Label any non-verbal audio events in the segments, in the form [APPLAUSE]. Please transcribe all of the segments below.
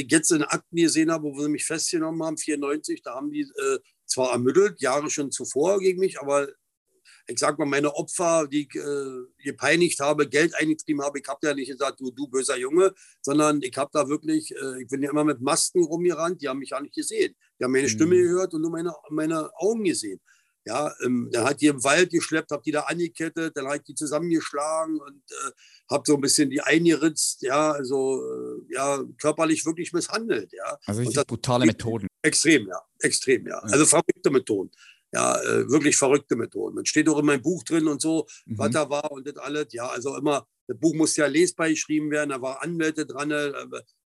ich jetzt in Akten gesehen habe, wo sie mich festgenommen haben, 94, da haben die äh, zwar ermittelt, Jahre schon zuvor gegen mich, aber ich sag mal, meine Opfer, die ich äh, gepeinigt habe, Geld eingetrieben habe, ich habe ja nicht gesagt, du, du böser Junge, sondern ich habe da wirklich, äh, ich bin ja immer mit Masken rumgerannt, die haben mich ja nicht gesehen. Die haben meine mhm. Stimme gehört und nur meine, meine Augen gesehen. Ja, ähm, dann hat die im Wald geschleppt, habe die da angekettet, dann habe ich die zusammengeschlagen und äh, habe so ein bisschen die eingeritzt, ja, also äh, ja, körperlich wirklich misshandelt, ja. Also richtig brutale Methoden. Extrem, ja, extrem, ja. Also verrückte Methoden. Ja, äh, wirklich verrückte Methoden. Man steht auch in meinem Buch drin und so, mhm. was da war und das alles. Ja, also immer, das Buch muss ja lesbar geschrieben werden, da war Anwälte dran, äh,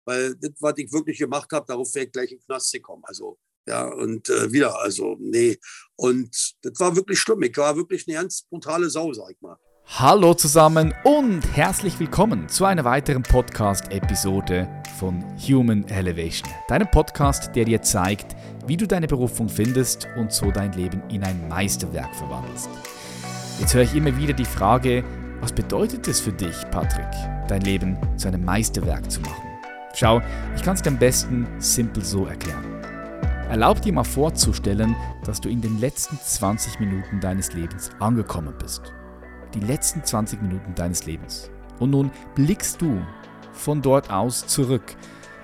weil das, was ich wirklich gemacht habe, darauf wäre ich gleich in den Knast gekommen. Also ja, und äh, wieder, also, nee. Und das war wirklich schlimm. Ich war wirklich eine ganz brutale Sau, sag ich mal. Hallo zusammen und herzlich willkommen zu einer weiteren Podcast-Episode von Human Elevation. Deinem Podcast, der dir zeigt, wie du deine Berufung findest und so dein Leben in ein Meisterwerk verwandelst. Jetzt höre ich immer wieder die Frage, was bedeutet es für dich, Patrick, dein Leben zu einem Meisterwerk zu machen? Schau, ich kann es dir am besten simpel so erklären. Erlaub dir mal vorzustellen, dass du in den letzten 20 Minuten deines Lebens angekommen bist. Die letzten 20 Minuten deines Lebens. Und nun blickst du von dort aus zurück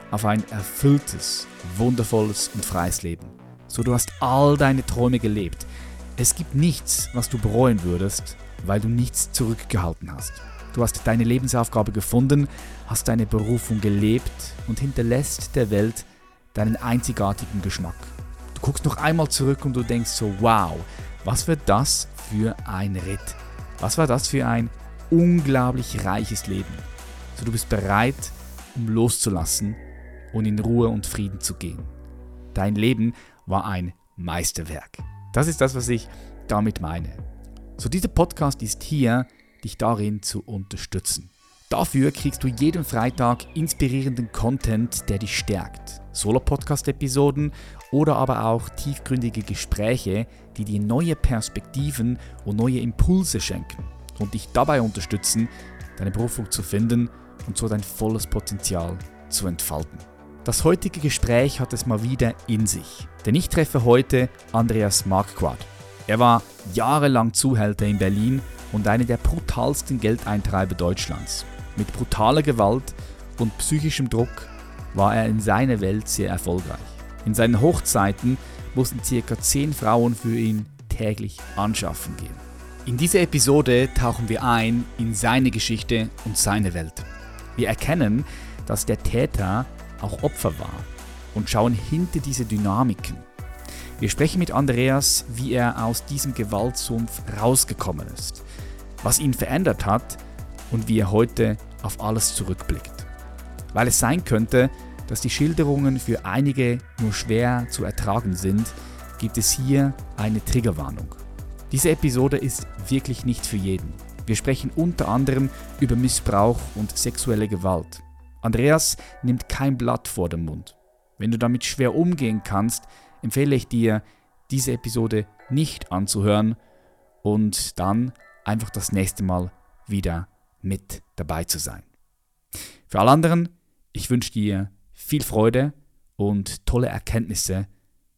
auf ein erfülltes, wundervolles und freies Leben. So du hast all deine Träume gelebt. Es gibt nichts, was du bereuen würdest, weil du nichts zurückgehalten hast. Du hast deine Lebensaufgabe gefunden, hast deine Berufung gelebt und hinterlässt der Welt deinen einzigartigen Geschmack. Du guckst noch einmal zurück und du denkst so, wow, was wird das für ein Ritt? Was war das für ein unglaublich reiches Leben? So, du bist bereit, um loszulassen und in Ruhe und Frieden zu gehen. Dein Leben war ein Meisterwerk. Das ist das, was ich damit meine. So, dieser Podcast ist hier, dich darin zu unterstützen. Dafür kriegst du jeden Freitag inspirierenden Content, der dich stärkt. Solo-Podcast-Episoden oder aber auch tiefgründige Gespräche, die dir neue Perspektiven und neue Impulse schenken und dich dabei unterstützen, deine Berufung zu finden und so dein volles Potenzial zu entfalten. Das heutige Gespräch hat es mal wieder in sich, denn ich treffe heute Andreas Marquardt. Er war jahrelang Zuhälter in Berlin und einer der brutalsten Geldeintreiber Deutschlands. Mit brutaler Gewalt und psychischem Druck war er in seiner Welt sehr erfolgreich. In seinen Hochzeiten mussten ca. 10 Frauen für ihn täglich anschaffen gehen. In dieser Episode tauchen wir ein in seine Geschichte und seine Welt. Wir erkennen, dass der Täter auch Opfer war und schauen hinter diese Dynamiken. Wir sprechen mit Andreas, wie er aus diesem Gewaltsumpf rausgekommen ist, was ihn verändert hat und wie er heute auf alles zurückblickt. Weil es sein könnte, dass die Schilderungen für einige nur schwer zu ertragen sind, gibt es hier eine Triggerwarnung. Diese Episode ist wirklich nicht für jeden. Wir sprechen unter anderem über Missbrauch und sexuelle Gewalt. Andreas nimmt kein Blatt vor den Mund. Wenn du damit schwer umgehen kannst, empfehle ich dir, diese Episode nicht anzuhören und dann einfach das nächste Mal wieder mit dabei zu sein. Für alle anderen, ich wünsche dir viel Freude und tolle Erkenntnisse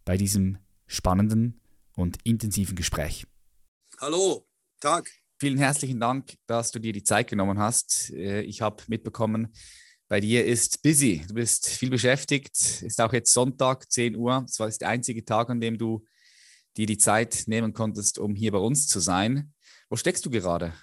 bei diesem spannenden und intensiven Gespräch. Hallo, Tag. Vielen herzlichen Dank, dass du dir die Zeit genommen hast. Äh, ich habe mitbekommen, bei dir ist busy. Du bist viel beschäftigt. Ist auch jetzt Sonntag, 10 Uhr. Das war der einzige Tag, an dem du dir die Zeit nehmen konntest, um hier bei uns zu sein. Wo steckst du gerade?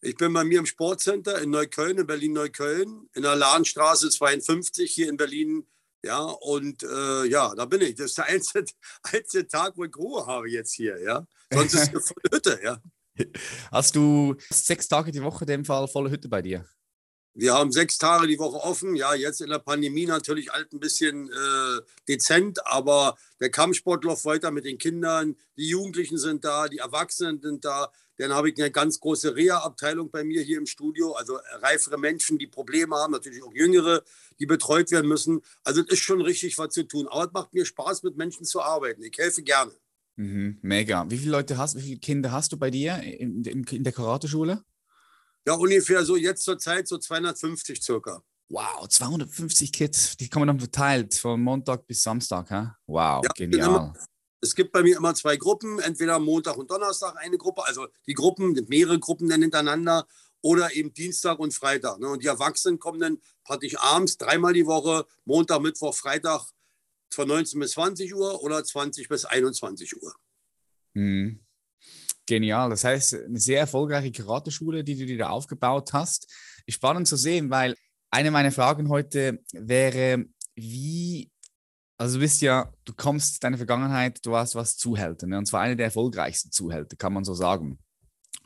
Ich bin bei mir im Sportcenter in Neukölln, in Berlin-Neukölln, in der Lahnstraße 52 hier in Berlin. Ja, und äh, ja, da bin ich. Das ist der einzige, [LAUGHS] einzige Tag, wo ich Ruhe habe jetzt hier. Ja, sonst ist es eine volle Hütte. Ja. [LAUGHS] Hast du sechs Tage die Woche in dem Fall volle Hütte bei dir? Wir haben sechs Tage die Woche offen. Ja, jetzt in der Pandemie natürlich alt ein bisschen äh, dezent, aber der Kampfsport läuft weiter mit den Kindern. Die Jugendlichen sind da, die Erwachsenen sind da. Dann habe ich eine ganz große Reha-Abteilung bei mir hier im Studio. Also reifere Menschen, die Probleme haben, natürlich auch jüngere, die betreut werden müssen. Also es ist schon richtig was zu tun. Aber es macht mir Spaß, mit Menschen zu arbeiten. Ich helfe gerne. Mhm, mega. Wie viele Leute hast, wie viele Kinder hast du bei dir in, in, in der Karate-Schule? Ja, ungefähr so jetzt zur Zeit so 250 circa. Wow, 250 Kids, die kommen dann verteilt von Montag bis Samstag. Hä? Wow, ja, genial. Es gibt bei mir immer zwei Gruppen, entweder Montag und Donnerstag eine Gruppe, also die Gruppen, mehrere Gruppen dann hintereinander oder eben Dienstag und Freitag. Ne? Und die Erwachsenen kommen dann praktisch abends dreimal die Woche, Montag, Mittwoch, Freitag von 19 bis 20 Uhr oder 20 bis 21 Uhr. Mhm. Genial. Das heißt, eine sehr erfolgreiche Karateschule, die du dir da aufgebaut hast. Spannend zu sehen, weil eine meiner Fragen heute wäre, wie, also du bist ja, du kommst deine Vergangenheit, du warst was Zuhälter, ne? und zwar eine der erfolgreichsten Zuhälter, kann man so sagen.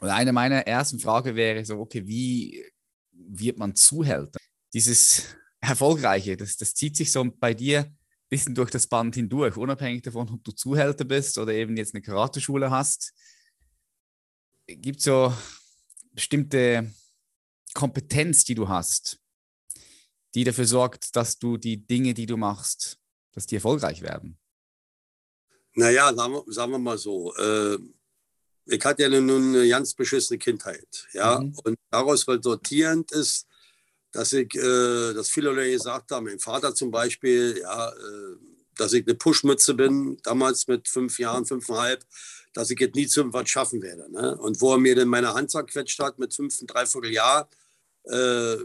Und eine meiner ersten Fragen wäre so, okay, wie wird man Zuhälter? Dieses Erfolgreiche, das, das zieht sich so bei dir ein bisschen durch das Band hindurch, unabhängig davon, ob du Zuhälter bist oder eben jetzt eine Karateschule hast. Gibt es so bestimmte Kompetenz, die du hast, die dafür sorgt, dass du die Dinge, die du machst, dass die erfolgreich werden? Naja, sagen wir, sagen wir mal so. Äh, ich hatte ja nun eine ganz beschissene Kindheit. Ja? Mhm. Und daraus resultierend ist, dass ich, äh, dass viele Leute gesagt haben, mein Vater zum Beispiel, ja, äh, dass ich eine Pushmütze bin, damals mit fünf Jahren, fünfeinhalb, dass ich jetzt nie zu irgendwas schaffen werde. Ne? Und wo er mir dann meine Hand zerquetscht hat mit fünf, dreiviertel Jahr, äh,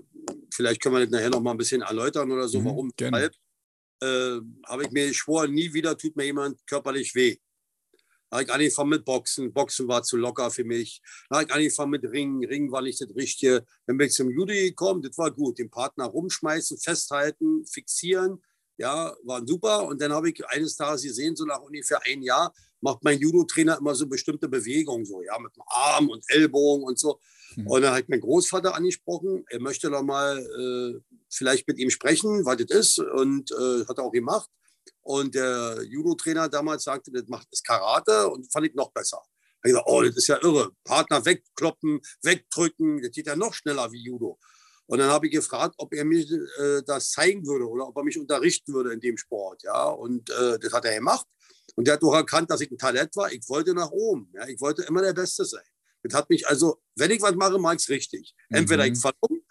vielleicht können wir das nachher noch mal ein bisschen erläutern oder so, mhm, warum, weshalb, äh, habe ich mir geschworen, nie wieder tut mir jemand körperlich weh. Da habe ich angefangen mit Boxen. Boxen war zu locker für mich. Da habe ich angefangen mit Ringen. Ringen war nicht das Richtige. Dann bin ich zum Judo gekommen. Das war gut. Den Partner rumschmeißen, festhalten, fixieren. Ja, war super. Und dann habe ich eines Tages gesehen, so nach ungefähr ein Jahr, macht mein Judo-Trainer immer so bestimmte Bewegungen, so, ja, mit dem Arm und Ellbogen und so. Mhm. Und dann hat mein Großvater angesprochen, er möchte doch mal äh, vielleicht mit ihm sprechen, was das ist. Und äh, hat er auch gemacht. Und der Judo-Trainer damals sagte, das macht das Karate und fand ich noch besser. Ich gesagt, oh, das ist ja irre. Partner wegkloppen, wegdrücken, das geht ja noch schneller wie Judo. Und dann habe ich gefragt, ob er mir äh, das zeigen würde oder ob er mich unterrichten würde in dem Sport. Ja, und äh, das hat er gemacht. Und der hat doch erkannt, dass ich ein Talent war. Ich wollte nach oben. Ja? Ich wollte immer der Beste sein. Das hat mich also, wenn ich was mache, mache ich es richtig. Entweder mhm. ich falle um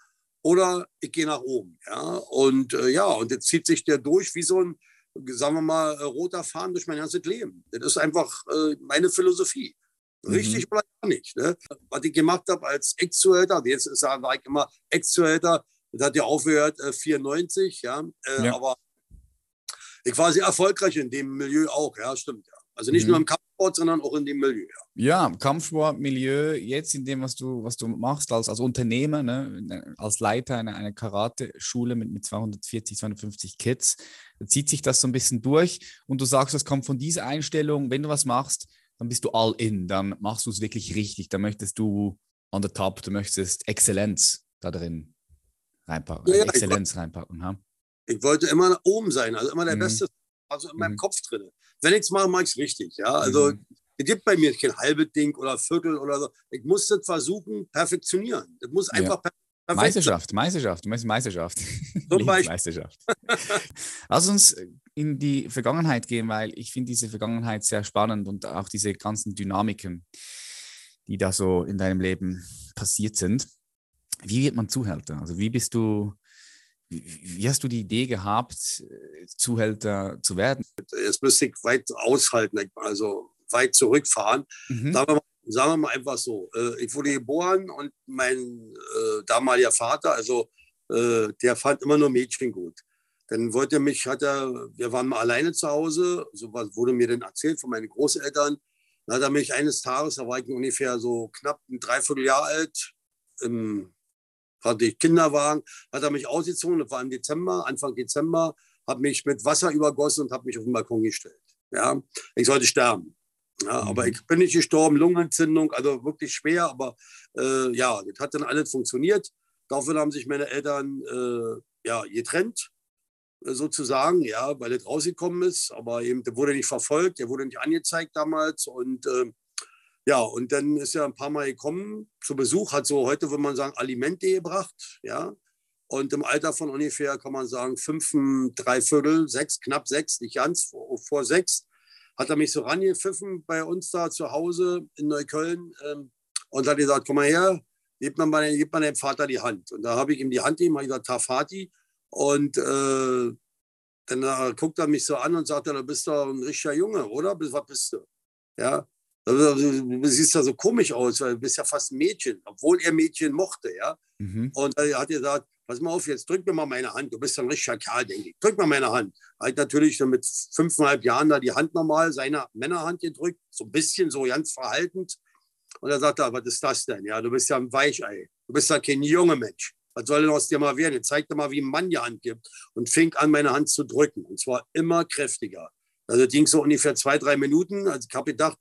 oder ich gehe nach oben. Ja? Und äh, ja, und jetzt zieht sich der durch wie so ein, sagen wir mal, äh, roter Faden durch mein ganzes Leben. Das ist einfach äh, meine Philosophie. Richtig mhm. oder gar nicht. Ne? Was ich gemacht habe als Ex-Zuhälter, jetzt sage ich immer Ex-Zuhälter, das hat ja aufgehört, äh, 94, ja? Äh, ja. aber ich war sehr erfolgreich in dem Milieu auch, ja, stimmt, ja. Also nicht mhm. nur im Kampfsport, sondern auch in dem Milieu. Ja, ja Kampfsportmilieu, jetzt in dem, was du, was du machst als, als Unternehmer, ne, als Leiter einer, einer Karate-Schule mit, mit 240, 250 Kids, da zieht sich das so ein bisschen durch und du sagst, das kommt von dieser Einstellung, wenn du was machst, dann bist du all in, dann machst du es wirklich richtig, dann möchtest du on the top, du möchtest Exzellenz da drin reinpacken, ja, Exzellenz reinpacken. Ha? Ich wollte immer oben sein, also immer der mhm. Beste, also in meinem mhm. Kopf drin. Wenn ich es mache, mache ich es richtig. Ja? Also mhm. es gibt bei mir kein halbes Ding oder Viertel oder so. Ich muss das versuchen, perfektionieren. Das muss einfach ja. Meisterschaft, Meisterschaft, du meinst Meisterschaft. Zum Beispiel. Meisterschaft. [LAUGHS] Lass uns in die Vergangenheit gehen, weil ich finde diese Vergangenheit sehr spannend und auch diese ganzen Dynamiken, die da so in deinem Leben passiert sind. Wie wird man Zuhälter? Also wie bist du wie hast du die Idee gehabt, Zuhälter zu werden? Jetzt müsste ich weit aushalten, also weit zurückfahren. Mhm. Sagen, wir mal, sagen, wir mal, einfach so. Äh, ich wurde geboren und mein äh, damaliger Vater, also äh, der fand immer nur Mädchen gut. Dann wollte er mich, hat er, wir waren mal alleine zu Hause, so was wurde mir dann erzählt von meinen Großeltern. Dann hat er mich eines Tages, da war ich ungefähr so knapp ein Dreivierteljahr alt, im hatte ich Kinderwagen, hat er mich ausgezogen, das war im Dezember, Anfang Dezember, hat mich mit Wasser übergossen und hat mich auf den Balkon gestellt. Ja, ich sollte sterben. Ja, mhm. Aber ich bin nicht gestorben, Lungenentzündung, also wirklich schwer, aber äh, ja, das hat dann alles funktioniert. Dafür haben sich meine Eltern äh, ja, getrennt, äh, sozusagen, ja, weil das rausgekommen ist. Aber eben, der wurde nicht verfolgt, der wurde nicht angezeigt damals. Und äh, ja, und dann ist er ein paar Mal gekommen zu Besuch, hat so heute, würde man sagen, Alimente gebracht, ja. Und im Alter von ungefähr, kann man sagen, fünf, drei Viertel, sechs, knapp sechs, nicht ganz, vor, vor sechs, hat er mich so rangepfiffen bei uns da zu Hause in Neukölln ähm, und hat gesagt, komm mal her, gib mal, gib mal deinem Vater die Hand. Und da habe ich ihm die Hand gegeben, habe gesagt, Tafati. Und äh, dann äh, guckt er mich so an und sagt, du bist doch ein richtiger Junge, oder? Was bist du? Ja. Du siehst ja so komisch aus, weil du bist ja fast ein Mädchen, obwohl er Mädchen mochte, ja. Mhm. Und er hat gesagt, pass mal auf, jetzt drück mir mal meine Hand. Du bist ein richtiger Kerl, denke ich. Drück mal meine Hand. Er hat natürlich mit fünfeinhalb Jahren da die Hand normal, seine Männerhand gedrückt, so ein bisschen so ganz verhaltend. Und er sagte, was ist das denn? Ja, du bist ja ein Weichei. Du bist ja kein junger Mensch. Was soll denn aus dir mal werden? Jetzt zeig dir mal, wie ein Mann die Hand gibt. Und fing an, meine Hand zu drücken. Und zwar immer kräftiger. Also ging so ungefähr zwei, drei Minuten. Also ich habe gedacht,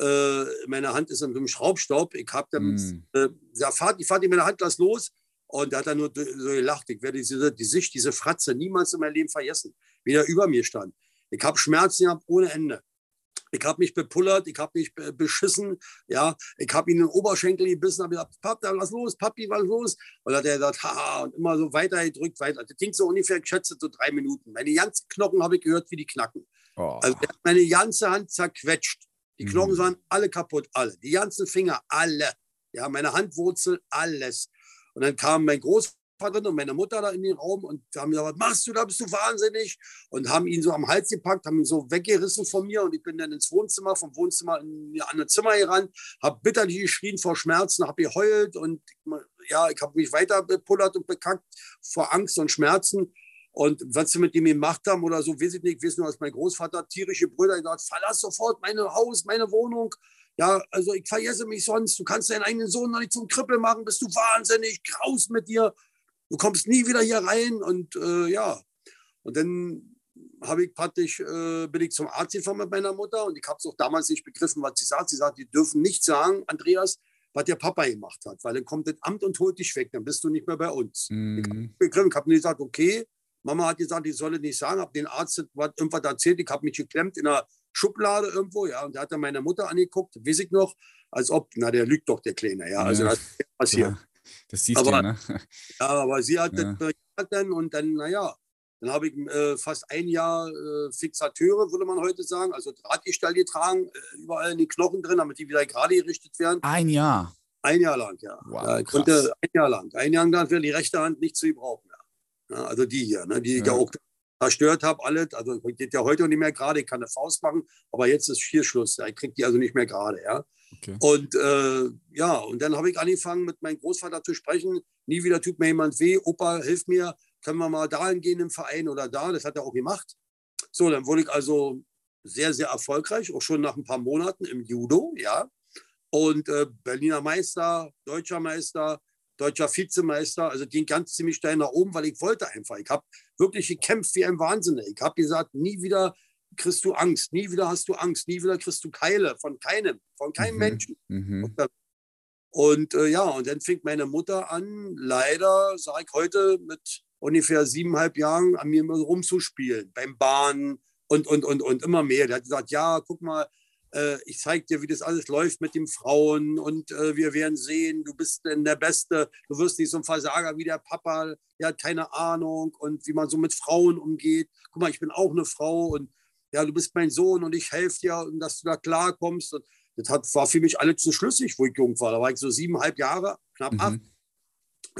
äh, meine Hand ist in so einem Schraubstopp. Ich habe dann, mm. äh, ja, fahrt, ich fahre meine Hand, lass los. Und er hat dann nur so gelacht. Ich werde diese, die Sicht, diese Fratze niemals in meinem Leben vergessen, wie er über mir stand. Ich habe Schmerzen gehabt ohne Ende. Ich habe mich bepullert, ich habe mich beschissen, ja, ich habe ihn in den Oberschenkel gebissen, habe gesagt, Papi, was los, Papi, was los? Und dann hat er gesagt, haha, und immer so weiter gedrückt, weiter. Das ging so ungefähr, ich schätze, so drei Minuten. Meine ganzen Knochen habe ich gehört, wie die knacken. Oh. Also er hat meine ganze Hand zerquetscht. Die Knochen mhm. waren alle kaputt, alle. Die ganzen Finger, alle. Ja, meine Handwurzel, alles. Und dann kam mein Großvater und meine Mutter da in den Raum und haben gesagt, was machst du da, bist du wahnsinnig? Und haben ihn so am Hals gepackt, haben ihn so weggerissen von mir und ich bin dann ins Wohnzimmer, vom Wohnzimmer in ein anderes Zimmer gerannt, habe bitterlich geschrien vor Schmerzen, habe geheult und ja, ich habe mich weiter bepullert und bekackt vor Angst und Schmerzen. Und was sie mit ihm gemacht haben oder so, weiß ich nicht. Ich weiß nur, dass mein Großvater tierische Brüder gesagt verlass sofort mein Haus, meine Wohnung. Ja, also ich vergesse mich sonst. Du kannst deinen eigenen Sohn noch nicht zum Krippel machen. Bist du wahnsinnig? Graus mit dir. Du kommst nie wieder hier rein. Und äh, ja, und dann habe ich praktisch, äh, bin ich zum Arzt gefahren mit meiner Mutter und ich habe es auch damals nicht begriffen, was sie sagt. Sie sagt, die dürfen nicht sagen, Andreas, was der Papa gemacht hat, weil dann kommt das Amt und holt dich weg, dann bist du nicht mehr bei uns. Mhm. Ich habe hab gesagt, okay, Mama hat gesagt, ich solle nicht sagen, habe den Arzt was, irgendwas erzählt, ich habe mich geklemmt in einer Schublade irgendwo, ja, und der hat dann meine Mutter angeguckt, weiß ich noch, als ob, na, der lügt doch, der Kleine, ja, also ja. das ist passiert. Ja, [LAUGHS] das siehst aber, du, ne? [LAUGHS] Ja, aber sie hat ja. das dann und dann, naja, dann habe ich äh, fast ein Jahr äh, Fixateure, würde man heute sagen, also Drahtgestell getragen, äh, überall in den Knochen drin, damit die wieder gerade gerichtet werden. Ein Jahr? Ein Jahr lang, ja. Wow, ja ich konnte ein Jahr lang. Ein Jahr lang wäre die rechte Hand nicht zu gebrauchen. Ja, also die hier, ne, die ich ja. auch zerstört habe, alles. Also geht ja heute nicht mehr gerade. Ich kann eine Faust machen, aber jetzt ist hier Schluss. Ja. Ich kriege die also nicht mehr gerade. Ja. Okay. Und äh, ja, und dann habe ich angefangen, mit meinem Großvater zu sprechen. Nie wieder tut mir jemand weh. Opa, hilf mir. Können wir mal dahin gehen im Verein oder da? Das hat er auch gemacht. So, dann wurde ich also sehr, sehr erfolgreich, auch schon nach ein paar Monaten im Judo, ja. Und äh, Berliner Meister, deutscher Meister, deutscher Vizemeister. Also ging ganz ziemlich steil nach oben, weil ich wollte einfach. Ich habe wirklich gekämpft wie ein Wahnsinnig. Ich habe gesagt, nie wieder kriegst du Angst, nie wieder hast du Angst, nie wieder kriegst du Keile von keinem, von keinem mhm. Menschen. Mhm. Und äh, ja, und dann fing meine Mutter an, leider, sage ich heute, mit ungefähr siebeneinhalb Jahren an mir rumzuspielen, beim Bahnen und, und, und, und immer mehr. Der hat gesagt, ja, guck mal, äh, ich zeige dir, wie das alles läuft mit den Frauen und äh, wir werden sehen, du bist denn der Beste, du wirst nicht so ein Versager wie der Papa, der hat keine Ahnung und wie man so mit Frauen umgeht. Guck mal, ich bin auch eine Frau und ja, du bist mein Sohn und ich helfe dir, und dass du da klarkommst. Und das hat, war für mich alles zu schlüssig, wo ich jung war. Da war ich so siebeneinhalb Jahre, knapp mhm. acht.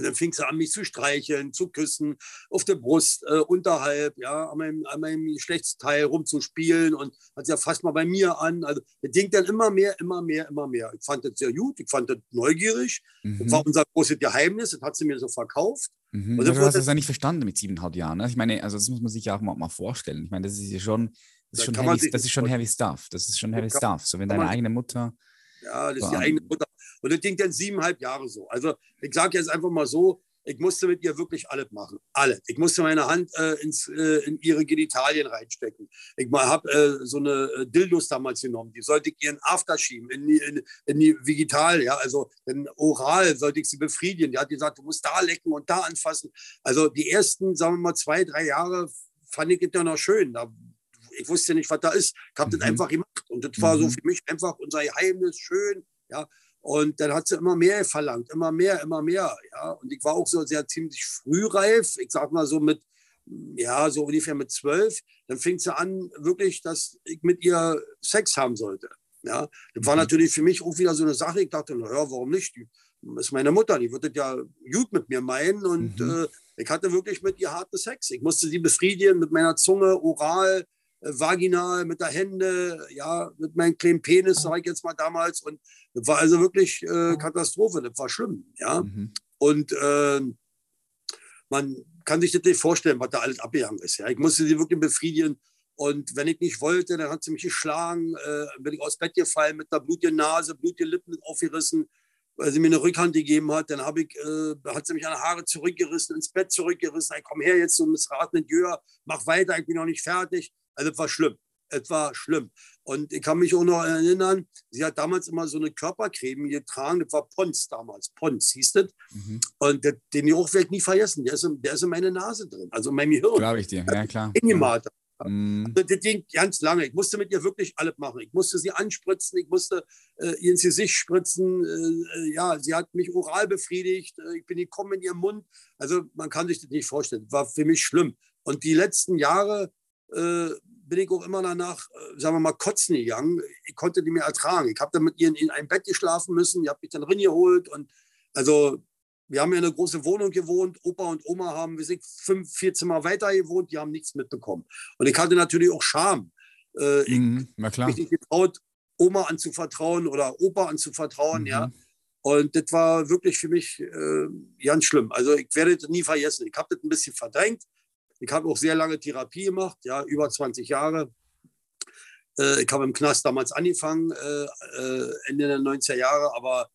Und dann fing sie an, mich zu streicheln, zu küssen, auf der Brust, äh, unterhalb, ja, an meinem, an meinem Geschlechtsteil rumzuspielen und hat sie ja fast mal bei mir an. Also, das Ding dann immer mehr, immer mehr, immer mehr. Ich fand das sehr gut, ich fand das neugierig. Mhm. Das war unser großes Geheimnis, das hat sie mir so verkauft. Mhm. Und also, du hast das ja nicht verstanden mit siebeneinhalb Jahren. Ne? Ich meine, also das muss man sich ja auch mal, mal vorstellen. Ich meine, das ist ja schon, das ist schon, heavy, das ist schon heavy stuff. Das ist schon heavy stuff. So, wenn deine eigene Mutter. Ja, das ist die eigene Mutter und das ging dann siebeneinhalb Jahre so. Also ich sage jetzt einfach mal so, ich musste mit ihr wirklich alles machen. Alles. Ich musste meine Hand äh, ins, äh, in ihre Genitalien reinstecken. Ich habe äh, so eine äh, Dildos damals genommen. Die sollte ich ihren After schieben, in die, in, in die Vigital. Ja? Also in oral sollte ich sie befriedigen. Die hat gesagt, du musst da lecken und da anfassen. Also die ersten, sagen wir mal, zwei, drei Jahre fand ich es ja noch schön. Da, ich wusste nicht, was da ist. Ich habe mhm. das einfach gemacht. Und das war so mhm. für mich einfach unser Geheimnis, schön. Ja, und dann hat sie immer mehr verlangt, immer mehr, immer mehr. Ja. Und ich war auch so sehr ziemlich frühreif, ich sag mal so mit, ja, so ungefähr mit zwölf. Dann fing sie an, wirklich, dass ich mit ihr Sex haben sollte. Ja. Das war mhm. natürlich für mich auch wieder so eine Sache. Ich dachte, naja, warum nicht? Die ist meine Mutter, die das ja gut mit mir meinen. Und mhm. äh, Ich hatte wirklich mit ihr harten Sex. Ich musste sie befriedigen mit meiner Zunge, oral, äh, vaginal, mit der Hände, ja, mit meinem kleinen Penis, sage ich jetzt mal damals. Und das war also wirklich äh, Katastrophe. Das war schlimm, ja. Mhm. Und äh, man kann sich das nicht vorstellen, was da alles abgegangen ist. Ja. Ich musste sie wirklich befriedigen. Und wenn ich nicht wollte, dann hat sie mich geschlagen, äh, bin ich aus Bett gefallen mit einer blutigen Nase, blutigen Lippen aufgerissen, weil sie mir eine Rückhand gegeben hat. Dann ich, äh, hat sie mich an die Haare zurückgerissen, ins Bett zurückgerissen. Ich komm her jetzt zum missratenen Jör, mach weiter, ich bin noch nicht fertig. Also, es war schlimm. Es war schlimm. Und ich kann mich auch noch erinnern, sie hat damals immer so eine Körpercreme getragen, das war Pons damals, Pons hieß das. Mhm. Und den Geruch werde ich nie vergessen, der ist, in, der ist in meine Nase drin, also in meinem Gehirn. Glaube ich dir, ja klar. Ja. Mhm. Also das ging ganz lange. Ich musste mit ihr wirklich alles machen. Ich musste sie anspritzen, ich musste äh, ihr ins Gesicht spritzen. Äh, äh, ja, sie hat mich oral befriedigt. Äh, ich bin gekommen in ihren Mund. Also man kann sich das nicht vorstellen. War für mich schlimm. Und die letzten Jahre äh, bin ich auch immer danach, äh, sagen wir mal, kotzen gegangen. Ich konnte die mir ertragen. Ich habe dann mit ihr in, in einem Bett geschlafen müssen. Ich habe mich dann reingeholt. Und also wir haben ja eine große Wohnung gewohnt. Opa und Oma haben, wir sind fünf, vier Zimmer weiter gewohnt. Die haben nichts mitbekommen. Und ich hatte natürlich auch Scham. Äh, mhm, ich habe mich nicht getraut, Oma anzuvertrauen oder Opa anzuvertrauen. Mhm. Ja. Und das war wirklich für mich äh, ganz schlimm. Also ich werde das nie vergessen. Ich habe das ein bisschen verdrängt. Ich habe auch sehr lange Therapie gemacht, ja, über 20 Jahre. Äh, ich habe im Knast damals angefangen, äh, äh Ende der 90er Jahre, aber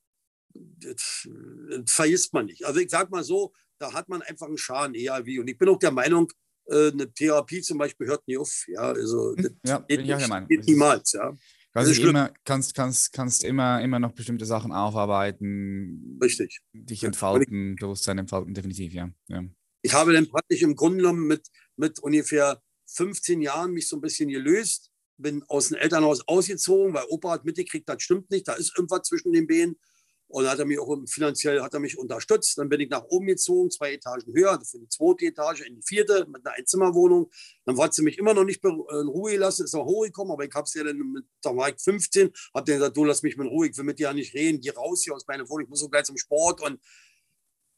das, das vergisst man nicht. Also ich sage mal so, da hat man einfach einen Schaden, eher wie. Und ich bin auch der Meinung, äh, eine Therapie zum Beispiel hört nie auf. Ja, also hm, ja, geht, bin ich auch der Meinung. geht niemals. Ja. Also immer, kannst, kannst, kannst immer, immer noch bestimmte Sachen aufarbeiten. Richtig. Dich entfalten, ich, Bewusstsein entfalten, definitiv, ja. ja. Ich habe dann praktisch im Grunde genommen mit, mit ungefähr 15 Jahren mich so ein bisschen gelöst, bin aus dem Elternhaus ausgezogen, weil Opa hat mitgekriegt, das stimmt nicht, da ist irgendwas zwischen den Beinen. Und hat er mich auch finanziell hat er mich unterstützt. Dann bin ich nach oben gezogen, zwei Etagen höher, also für die zweite Etage in die vierte mit einer Einzimmerwohnung. Dann hat sie mich immer noch nicht in Ruhe gelassen, ist auch hochgekommen, aber ich habe es ja dann, mit, da war ich 15, habe dann gesagt, du lass mich in Ruhe, ich will mit dir ja nicht reden, geh raus hier aus meiner Wohnung, ich muss so gleich zum Sport. Und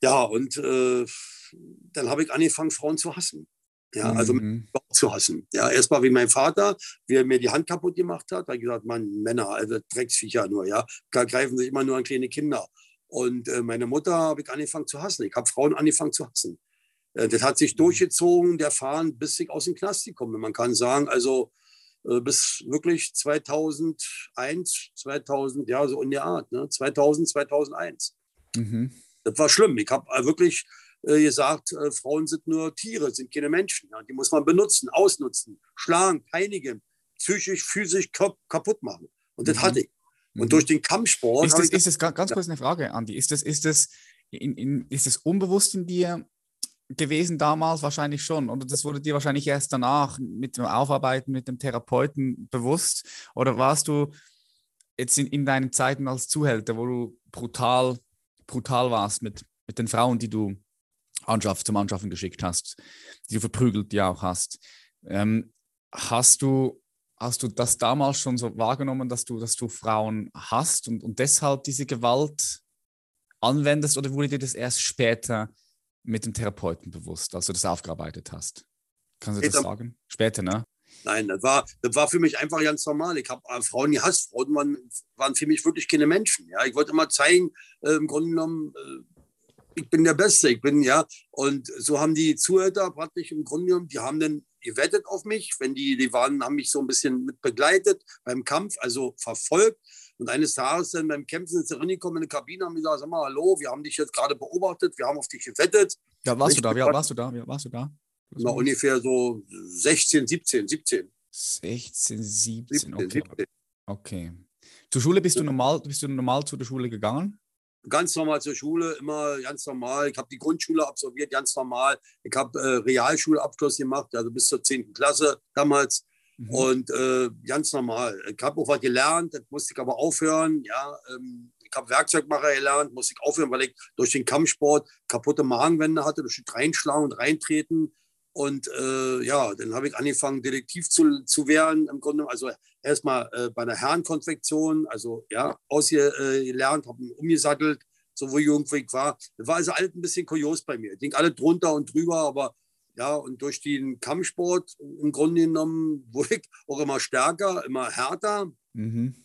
ja, und äh, dann habe ich angefangen, Frauen zu hassen. Ja, also mhm. zu hassen. Ja, erstmal wie mein Vater, wie er mir die Hand kaputt gemacht hat, hat gesagt, Mann, Männer, also Drecksviecher nur, ja, da greifen sich immer nur an kleine Kinder. Und äh, meine Mutter habe ich angefangen zu hassen. Ich habe Frauen angefangen zu hassen. Äh, das hat sich mhm. durchgezogen, der Fahren, bis ich aus dem Knast gekommen Man kann sagen, also äh, bis wirklich 2001, 2000, ja, so in der Art, ne? 2000, 2001. Mhm. Das war schlimm. Ich habe äh, wirklich gesagt, äh, Frauen sind nur Tiere, sind keine Menschen. Ja. Die muss man benutzen, ausnutzen, schlagen, peinigen, psychisch, physisch kaputt machen. Und das mhm. hatte ich. Und mhm. durch den Kampfsport. Ist das, ist das ganz kurz eine Frage, Andi? Ist das, ist das, in, in, ist das unbewusst in dir gewesen damals? Wahrscheinlich schon. Oder das wurde dir wahrscheinlich erst danach mit dem Aufarbeiten mit dem Therapeuten bewusst? Oder warst du jetzt in, in deinen Zeiten als Zuhälter, wo du brutal, brutal warst mit, mit den Frauen, die du Anschaff, zum Anschaffen geschickt hast, die du verprügelt ja auch hast. Ähm, hast du hast du das damals schon so wahrgenommen, dass du, dass du Frauen hast und, und deshalb diese Gewalt anwendest oder wurde dir das erst später mit dem Therapeuten bewusst, als du das aufgearbeitet hast? Kannst du das sagen? Später, ne? Nein, das war, das war für mich einfach ganz normal. Ich habe äh, Frauen gehasst. Frauen waren, waren für mich wirklich keine Menschen. Ja, ich wollte immer zeigen, äh, im Grunde genommen, äh, ich bin der Beste, ich bin, ja. Und so haben die Zuhörer praktisch im Grunde genommen, die haben dann gewettet auf mich, wenn die, die waren, haben mich so ein bisschen mit begleitet beim Kampf, also verfolgt. Und eines Tages dann beim Kämpfen sind sie reingekommen in die Kabine, haben gesagt, sag mal, hallo, wir haben dich jetzt gerade beobachtet, wir haben auf dich gewettet. Ja, warst du da? Wie warst du da? Wie warst du da? Na, ungefähr so 16, 17, 17. 16, 17, 17 okay. 17. Okay. Zur Schule bist du normal, bist du normal zu der Schule gegangen? Ganz normal zur Schule, immer ganz normal. Ich habe die Grundschule absolviert, ganz normal. Ich habe äh, Realschulabschluss gemacht, also bis zur 10. Klasse damals. Mhm. Und äh, ganz normal. Ich habe auch was gelernt, das musste ich aber aufhören. Ja, ähm, ich habe Werkzeugmacher gelernt, musste ich aufhören, weil ich durch den Kampfsport kaputte Magenwände hatte, durch das Reinschlagen und Reintreten. Und äh, ja, dann habe ich angefangen, Detektiv zu, zu werden. Im Grunde, also erstmal äh, bei einer Herrenkonfektion, also ja, ausgelernt, habe umgesattelt so wo ich war. Das war also alles ein bisschen kurios bei mir. Ich denke alle drunter und drüber, aber ja, und durch den Kampfsport im Grunde genommen wurde ich auch immer stärker, immer härter. Mhm.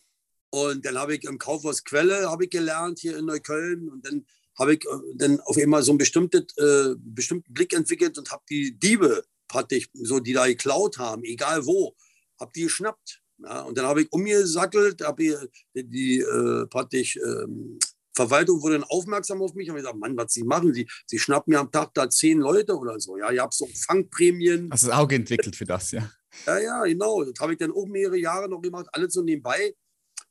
Und dann habe ich im Kaufhaus Quelle habe ich gelernt hier in Neukölln und dann habe ich äh, dann auf einmal so einen bestimmten, äh, bestimmten Blick entwickelt und habe die Diebe praktisch, so die da geklaut haben, egal wo, habe die geschnappt. Ja, und dann habe ich umgesattelt, habe die, die äh, praktisch ähm, Verwaltung wurde dann aufmerksam auf mich und ich gesagt, Mann, was Sie machen, Sie, Sie schnappen mir am Tag da zehn Leute oder so. Ja, ihr habt so Fangprämien. Hast das Auge entwickelt für das, ja? Ja, ja, genau. Das habe ich dann auch mehrere Jahre noch gemacht, alles so nebenbei.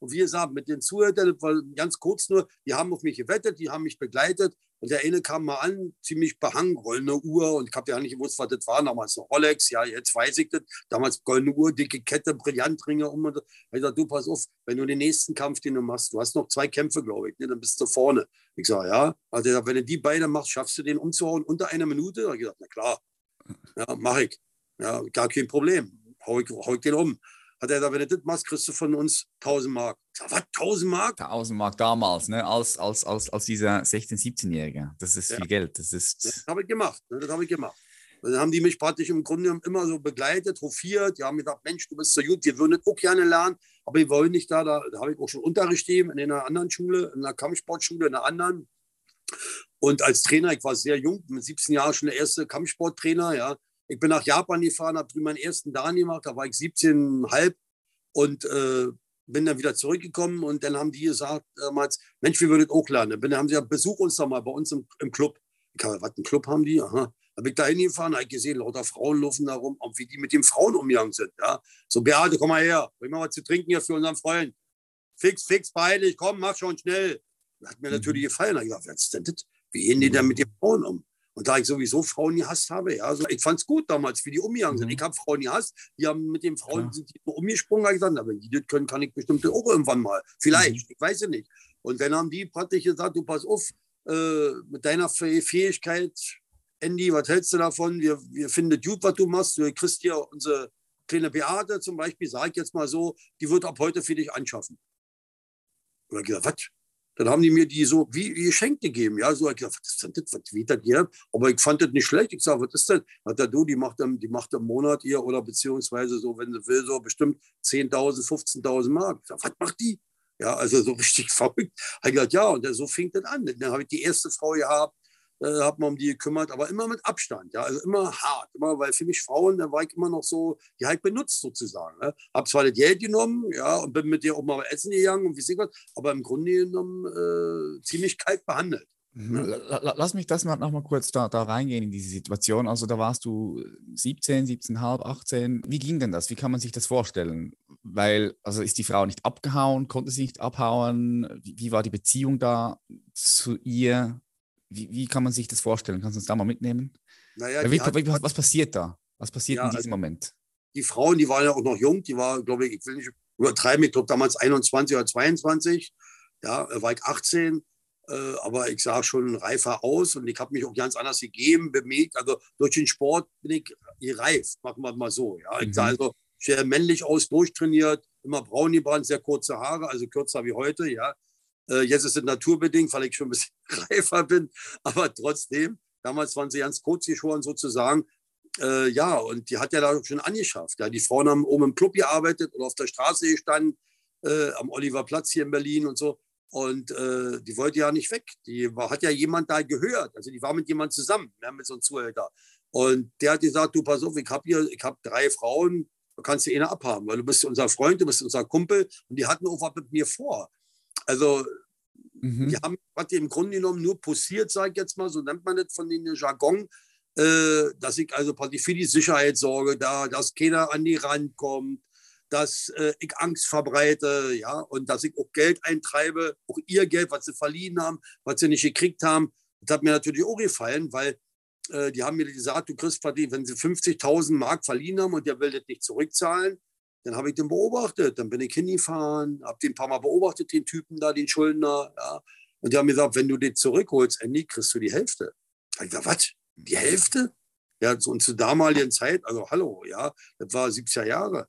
Und wie gesagt, mit den Zuhörern, ganz kurz nur, die haben auf mich gewettet, die haben mich begleitet. Und der eine kam mal an, ziemlich behangen, goldene Uhr. Und ich habe ja nicht gewusst, was das war. Damals noch Rolex, ja, jetzt weiß ich das. Damals goldene Uhr, dicke Kette, Brillantringe. Um und ich gesagt, du pass auf, wenn du den nächsten Kampf, den du machst, du hast noch zwei Kämpfe, glaube ich, ne, dann bist du vorne. Ich sage, ja. Also wenn du die beiden machst, schaffst du den umzuhauen unter einer Minute? Da habe ich gesagt, na klar, ja, mache ich. Ja, gar kein Problem. Hau ich, hau ich den um hat er gesagt, wenn du das machst, kriegst du von uns 1000 Mark. Ich sag, was, 1000 Mark? 1000 Mark damals, ne? als, als, als, als dieser 16-, 17-Jährige. Das ist ja. viel Geld. Das, ist das habe ich gemacht. Ne? Das habe ich gemacht. Und dann haben die mich praktisch im Grunde immer so begleitet, hofiert. Die haben gesagt, Mensch, du bist so gut, wir würden auch gerne lernen, aber wir wollen nicht da. Da, da habe ich auch schon Unterricht gegeben in einer anderen Schule, in einer Kampfsportschule, in einer anderen. Und als Trainer, ich war sehr jung, mit 17 Jahren schon der erste Kampfsporttrainer, ja. Ich bin nach Japan gefahren, habe drüben meinen ersten Dan gemacht, da war ich 17,5 und äh, bin dann wieder zurückgekommen und dann haben die gesagt damals, Mensch, wir würden auch lernen. Dann haben sie gesagt, besuch uns doch mal bei uns im, im Club. Ich habe, was, ein Club haben die? Aha. Habe ich da hingefahren, habe gesehen, lauter Frauen laufen da rum, wie die mit den Frauen umgegangen sind. Ja? So, Beate, komm mal her, bring mal was zu trinken hier für unseren Freund. Fix, fix, peinlich, komm, mach schon schnell. Das hat mir mhm. natürlich gefallen. Da ich gedacht, was ist denn das? Wie gehen die denn mit den Frauen um? Und da ich sowieso Frauen gehasst habe, ja, also ich fand es gut damals, wie die umgegangen sind. Mhm. Ich habe Frauen gehasst, die haben mit den Frauen ja. sind die umgesprungen, habe gesagt, wenn die das können, kann ich bestimmt auch irgendwann mal. Vielleicht, mhm. ich weiß es nicht. Und dann haben die praktisch gesagt, du pass auf, äh, mit deiner Fähigkeit, Andy, was hältst du davon? Wir, wir finden gut, was du machst. Du kriegst hier unsere kleine Beate zum Beispiel, sage ich jetzt mal so, die wird ab heute für dich anschaffen. Und ich gesagt, was? Dann haben die mir die so wie geschenkt gegeben. Ja, so, ich gesagt, was ist denn das, was wieder hier? Aber ich fand das nicht schlecht. Ich sage, was ist denn? Hat er du, die macht, im, die macht im Monat ihr oder beziehungsweise so, wenn sie will, so bestimmt 10.000, 15.000 Mark. Ich sage, was macht die? Ja, also so [LAUGHS] richtig verrückt. Ich gesagt, ja, und so fing das an. Dann habe ich die erste Frau gehabt, äh, habe man um die gekümmert, aber immer mit Abstand, ja, also immer hart, immer, weil für mich Frauen, da war ich immer noch so, die halt benutzt sozusagen. Ne? Hab zwar das Geld genommen, ja, und bin mit dir auch mal essen gegangen und wie sie was, aber im Grunde genommen äh, ziemlich kalt behandelt. Mhm. Lass mich das mal noch mal kurz da, da reingehen in diese Situation. Also da warst du 17, 17,5, 18. Wie ging denn das? Wie kann man sich das vorstellen? Weil, also ist die Frau nicht abgehauen, konnte sie nicht abhauen? Wie, wie war die Beziehung da zu ihr? Wie, wie kann man sich das vorstellen? Kannst du uns da mal mitnehmen? Naja, wie, hat, was, was, passiert da? Was passiert ja, in diesem also Moment? Die Frauen, die waren ja auch noch jung, die war, glaube ich, ich will nicht übertreiben, ich glaube damals 21 oder 22, ja, war ich 18, äh, aber ich sah schon reifer aus und ich habe mich auch ganz anders gegeben, bemüht. Also durch den Sport bin ich gereift, machen wir mal so. Ja. Ich mhm. sah also sehr männlich aus, durchtrainiert, immer braun gebrannt, sehr kurze Haare, also kürzer wie heute, ja. Äh, jetzt ist es naturbedingt, weil ich schon ein bisschen [LAUGHS] reifer bin, aber trotzdem, damals waren sie ganz kurz geschoren sozusagen. Äh, ja, und die hat ja da schon angeschafft. Ja. Die Frauen haben oben im Club gearbeitet oder auf der Straße gestanden, äh, am Oliverplatz hier in Berlin und so. Und äh, die wollte ja nicht weg. Die war, hat ja jemand da gehört. Also die war mit jemand zusammen, ja, mit so einem Zuhälter. Und der hat gesagt, du pass auf, ich habe hier, ich habe drei Frauen, du kannst die eine abhaben, weil du bist unser Freund, du bist unser Kumpel. Und die hatten auch was mit mir vor. Also mhm. die haben was im Grunde genommen nur posiert, sage ich jetzt mal, so nennt man das von den Jargon, äh, dass ich also für die Sicherheit sorge, da, dass keiner an die Rand kommt, dass äh, ich Angst verbreite, ja, und dass ich auch Geld eintreibe, auch ihr Geld, was sie verliehen haben, was sie nicht gekriegt haben. Das hat mir natürlich auch gefallen, weil äh, die haben mir gesagt, du kriegst verdient, wenn sie 50.000 Mark verliehen haben und der will das nicht zurückzahlen, dann habe ich den beobachtet. Dann bin ich hingefahren, habe den ein paar Mal beobachtet, den Typen da, den Schuldner. Ja. Und die haben mir gesagt, wenn du den zurückholst, Andy, kriegst du die Hälfte. Da ich gesagt, was? Die Hälfte? Ja, und zur damaligen Zeit, also hallo, ja, das war 70er Jahre.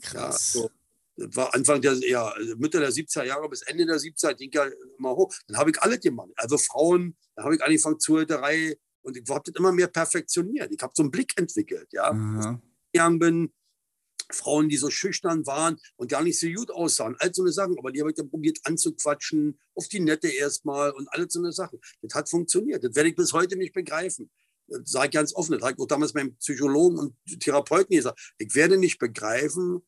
Krass. Ja, so. Das war Anfang der, ja, Mitte der 70er Jahre bis Ende der 70er, ging ja immer hoch. Dann habe ich alles gemacht. Also Frauen, da habe ich angefangen Zuhälterei und ich habe das immer mehr perfektioniert. Ich habe so einen Blick entwickelt, ja. Mhm. Ich bin, Frauen, die so schüchtern waren und gar nicht so gut aussahen. All so eine Sachen. Aber die habe ich dann probiert anzuquatschen, auf die Nette erstmal und alles so eine Sachen. Das hat funktioniert. Das werde ich bis heute nicht begreifen. Das sage ich ganz offen. Das habe ich auch damals meinem Psychologen und Therapeuten gesagt. Ich werde nicht begreifen,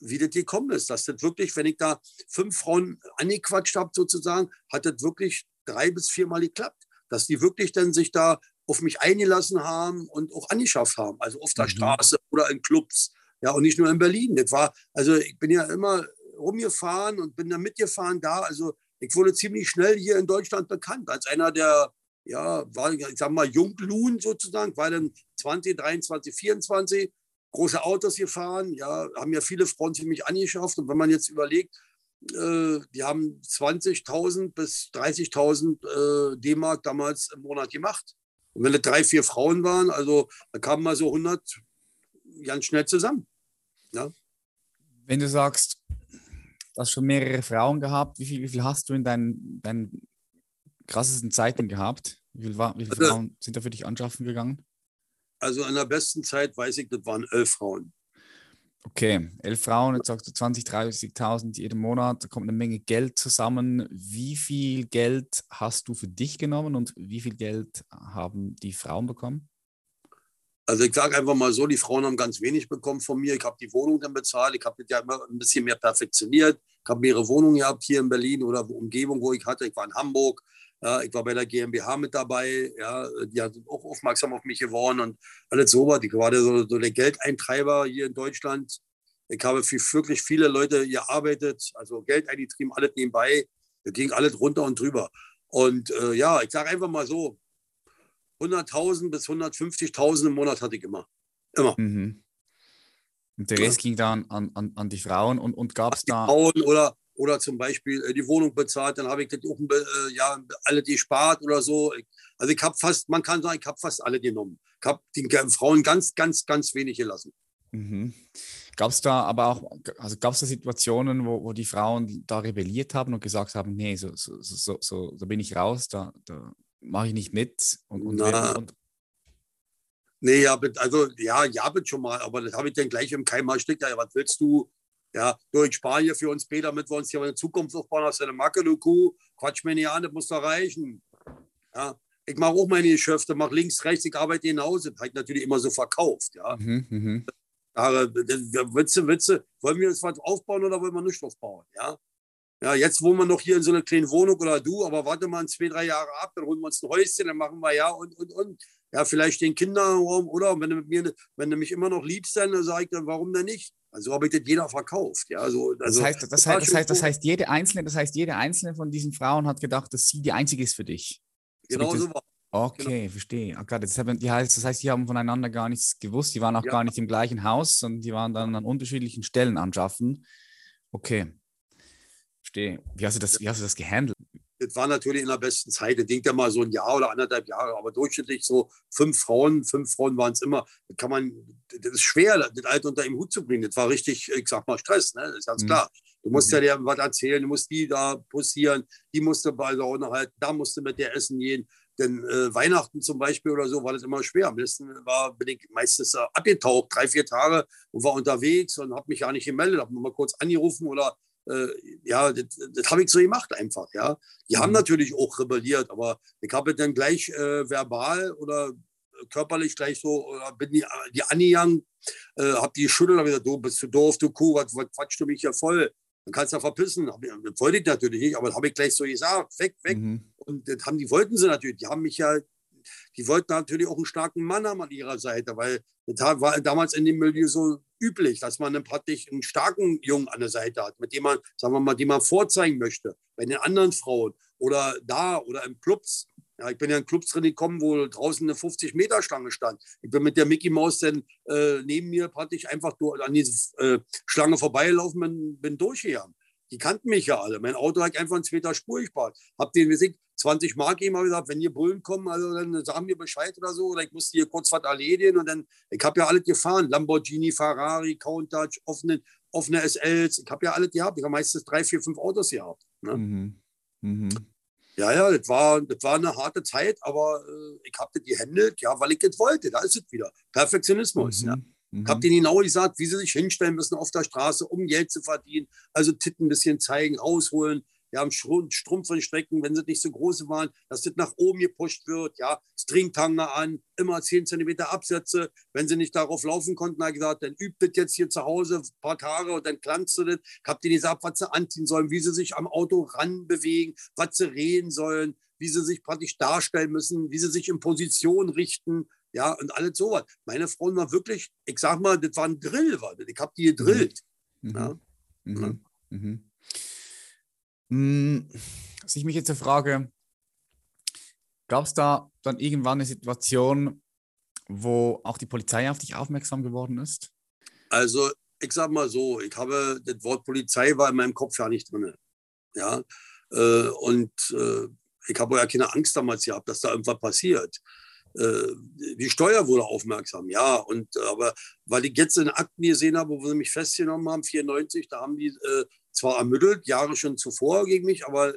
wie das gekommen ist. Dass das wirklich, wenn ich da fünf Frauen angequatscht habe, sozusagen, hat das wirklich drei bis viermal geklappt. Dass die wirklich dann sich da auf mich eingelassen haben und auch angeschafft haben. Also auf der mhm. Straße oder in Clubs ja, und nicht nur in Berlin. Das war, also ich bin ja immer rumgefahren und bin da mitgefahren da. Also ich wurde ziemlich schnell hier in Deutschland bekannt als einer der, ja, war, ich sag mal, Junglun sozusagen, war dann 20, 23, 24, große Autos gefahren, ja, haben ja viele Frauen ziemlich angeschafft. Und wenn man jetzt überlegt, äh, die haben 20.000 bis 30.000 äh, D-Mark damals im Monat gemacht. Und wenn das drei, vier Frauen waren, also da kamen mal so 100 ganz schnell zusammen. Ja. Wenn du sagst, du hast schon mehrere Frauen gehabt, wie viel, wie viel hast du in deinen, deinen krassesten Zeiten gehabt? Wie, viel, wie viele also, Frauen sind da für dich anschaffen gegangen? Also in der besten Zeit weiß ich, das waren elf Frauen. Okay, elf Frauen, jetzt sagst du 20, 30.000 jeden Monat, da kommt eine Menge Geld zusammen. Wie viel Geld hast du für dich genommen und wie viel Geld haben die Frauen bekommen? Also ich sage einfach mal so, die Frauen haben ganz wenig bekommen von mir. Ich habe die Wohnung dann bezahlt. Ich habe das ja immer ein bisschen mehr perfektioniert. Ich habe mehrere Wohnungen gehabt hier in Berlin oder Umgebung, wo ich hatte. Ich war in Hamburg. Ja, ich war bei der GmbH mit dabei. Ja, die sind auch aufmerksam auf mich geworden und alles so was. Ich war so, so der Geldeintreiber hier in Deutschland. Ich habe für wirklich viele Leute gearbeitet, also Geld eingetrieben, alles nebenbei. Das ging alles runter und drüber. Und äh, ja, ich sage einfach mal so, 100.000 bis 150.000 im Monat hatte ich immer. Immer. Mhm. Und der Rest ja. ging dann an, an, an die Frauen und, und gab es da. Frauen oder, oder zum Beispiel äh, die Wohnung bezahlt, dann habe ich das auch äh, ja, alle die spart oder so. also ich habe fast, man kann sagen, ich habe fast alle genommen. Ich habe den Frauen ganz, ganz, ganz wenig gelassen. Mhm. Gab es da aber auch, also gab es da Situationen, wo, wo die Frauen da rebelliert haben und gesagt haben, nee, so, so, so, so, so bin ich raus, da, da mache ich nicht mit. Und, und, und, nee, ja, also ja, ja, bin schon mal, aber das habe ich dann gleich im Keim erstickt. Ja, was willst du? Ja, durch Spanien für uns Peter, damit wir uns hier eine Zukunft aufbauen, hast du eine Macke, du Kuh, quatsch mir nicht an, das muss doch reichen. Ja, ich mache auch meine Geschäfte, mache links, rechts, ich arbeite hinaus. Das habe natürlich immer so verkauft. Ja. Mhm, mh. Aber Witze, Witze, wollen wir das was aufbauen oder wollen wir nicht aufbauen? Ja? Ja, jetzt wohnen wir noch hier in so einer kleinen Wohnung oder du, aber warte mal zwei, drei Jahre ab, dann holen wir uns ein Häuschen, dann machen wir ja und, und, und. Ja, vielleicht den Kinderraum oder wenn du, mit mir, wenn du mich immer noch liebst, dann sage ich dann, warum denn nicht? Also habe ich das jeder verkauft. Ja, also, also das, heißt, das, heißt, das, heißt, das heißt, jede einzelne, das heißt, jede einzelne von diesen Frauen hat gedacht, dass sie die einzige ist für dich. Genau so war. Okay, genau. verstehe. Okay, das, heißt, das heißt, die haben voneinander gar nichts gewusst. Die waren auch ja. gar nicht im gleichen Haus, sondern die waren dann an unterschiedlichen Stellen anschaffen. Okay verstehe. Wie hast du das, wie hast du das gehandelt? Das war natürlich in der besten Zeit. Das ging ja mal so ein Jahr oder anderthalb Jahre, aber durchschnittlich so fünf Frauen, fünf Frauen waren es immer. Das kann man, das ist schwer, das Alter unter im Hut zu bringen. Das war richtig, ich sag mal, Stress, ne? Das ist ganz mhm. klar. Du musst mhm. ja dir was erzählen, du musst die da posieren, die musste bei der Runde halten, da musste mit der essen gehen. Denn äh, Weihnachten zum Beispiel oder so war das immer schwer. Am besten war, bin ich meistens äh, abgetaucht, drei, vier Tage und war unterwegs und habe mich gar nicht gemeldet, habe mal kurz angerufen oder äh, ja, das, das habe ich so gemacht einfach, ja. Die haben mhm. natürlich auch rebelliert, aber ich habe dann gleich äh, verbal oder körperlich gleich so, oder bin die, die angegangen, äh, habe die geschüttelt, habe gesagt, du bist zu doof, du Kuh, was, was quatschst du mich hier voll? Dann kannst du ja verpissen. Das wollte ich natürlich nicht, aber das habe ich gleich so gesagt, weg, weg. Mhm. Und das haben die wollten sie natürlich. Die haben mich ja die wollten natürlich auch einen starken Mann haben an ihrer Seite, weil das war damals in dem Milieu so üblich, dass man dann praktisch einen starken Jungen an der Seite hat, mit dem man, sagen wir mal, den man vorzeigen möchte, bei den anderen Frauen oder da oder im Clubs. Ja, ich bin ja in Clubs drin gekommen, wo draußen eine 50-Meter-Stange stand. Ich bin mit der Mickey Maus dann äh, neben mir praktisch einfach an diese äh, Schlange vorbeigelaufen, bin, bin durchgegangen. Die kannten mich ja alle. Mein Auto hat einfach einen zweiter Spur gespart. Hab den, gesagt, 20 Mark ihm habe gesagt, wenn hier Bullen kommen, also dann sagen wir Bescheid oder so. Oder ich musste hier kurz was erledigen. Und dann, ich habe ja alles gefahren. Lamborghini, Ferrari, Countach, offenen, offene SLs. Ich habe ja alles gehabt. Ich habe meistens drei, vier, fünf Autos gehabt. Ne? Mhm. Mhm. Ja, ja, das war, das war eine harte Zeit, aber äh, ich habe das gehandelt, ja, weil ich es wollte. Da ist es wieder. Perfektionismus. Mhm. Ja. Ich habe denen genau gesagt, wie sie sich hinstellen müssen auf der Straße, um Geld zu verdienen. Also Titten ein bisschen zeigen, rausholen, ja, am Strumpfstrecken, wenn sie nicht so groß waren, dass das nach oben gepusht wird, ja, Stringtanger an, immer 10 cm Absätze. Wenn sie nicht darauf laufen konnten, habe ich gesagt, dann übt das jetzt hier zu Hause ein paar Tage und dann klanzt du das. Ich habe denen gesagt, was sie anziehen sollen, wie sie sich am Auto ranbewegen, was sie reden sollen, wie sie sich praktisch darstellen müssen, wie sie sich in Position richten, ja, und alles sowas. Meine Frauen war wirklich, ich sag mal, das war ein Drill, war das. ich habe die gedrillt. Mhm. Ja. Mhm. Mhm. Hm, was ich mich jetzt frage, gab es da dann irgendwann eine Situation, wo auch die Polizei auf dich aufmerksam geworden ist? Also, ich sag mal so, ich habe, das Wort Polizei war in meinem Kopf ja nicht drin. Ja, äh, und äh, ich habe ja keine Angst damals gehabt, dass da irgendwas passiert. Äh, die Steuer wurde aufmerksam, ja. Und aber weil ich jetzt in Akten gesehen habe, wo sie mich festgenommen haben, 94, da haben die äh, zwar ermittelt, Jahre schon zuvor gegen mich, aber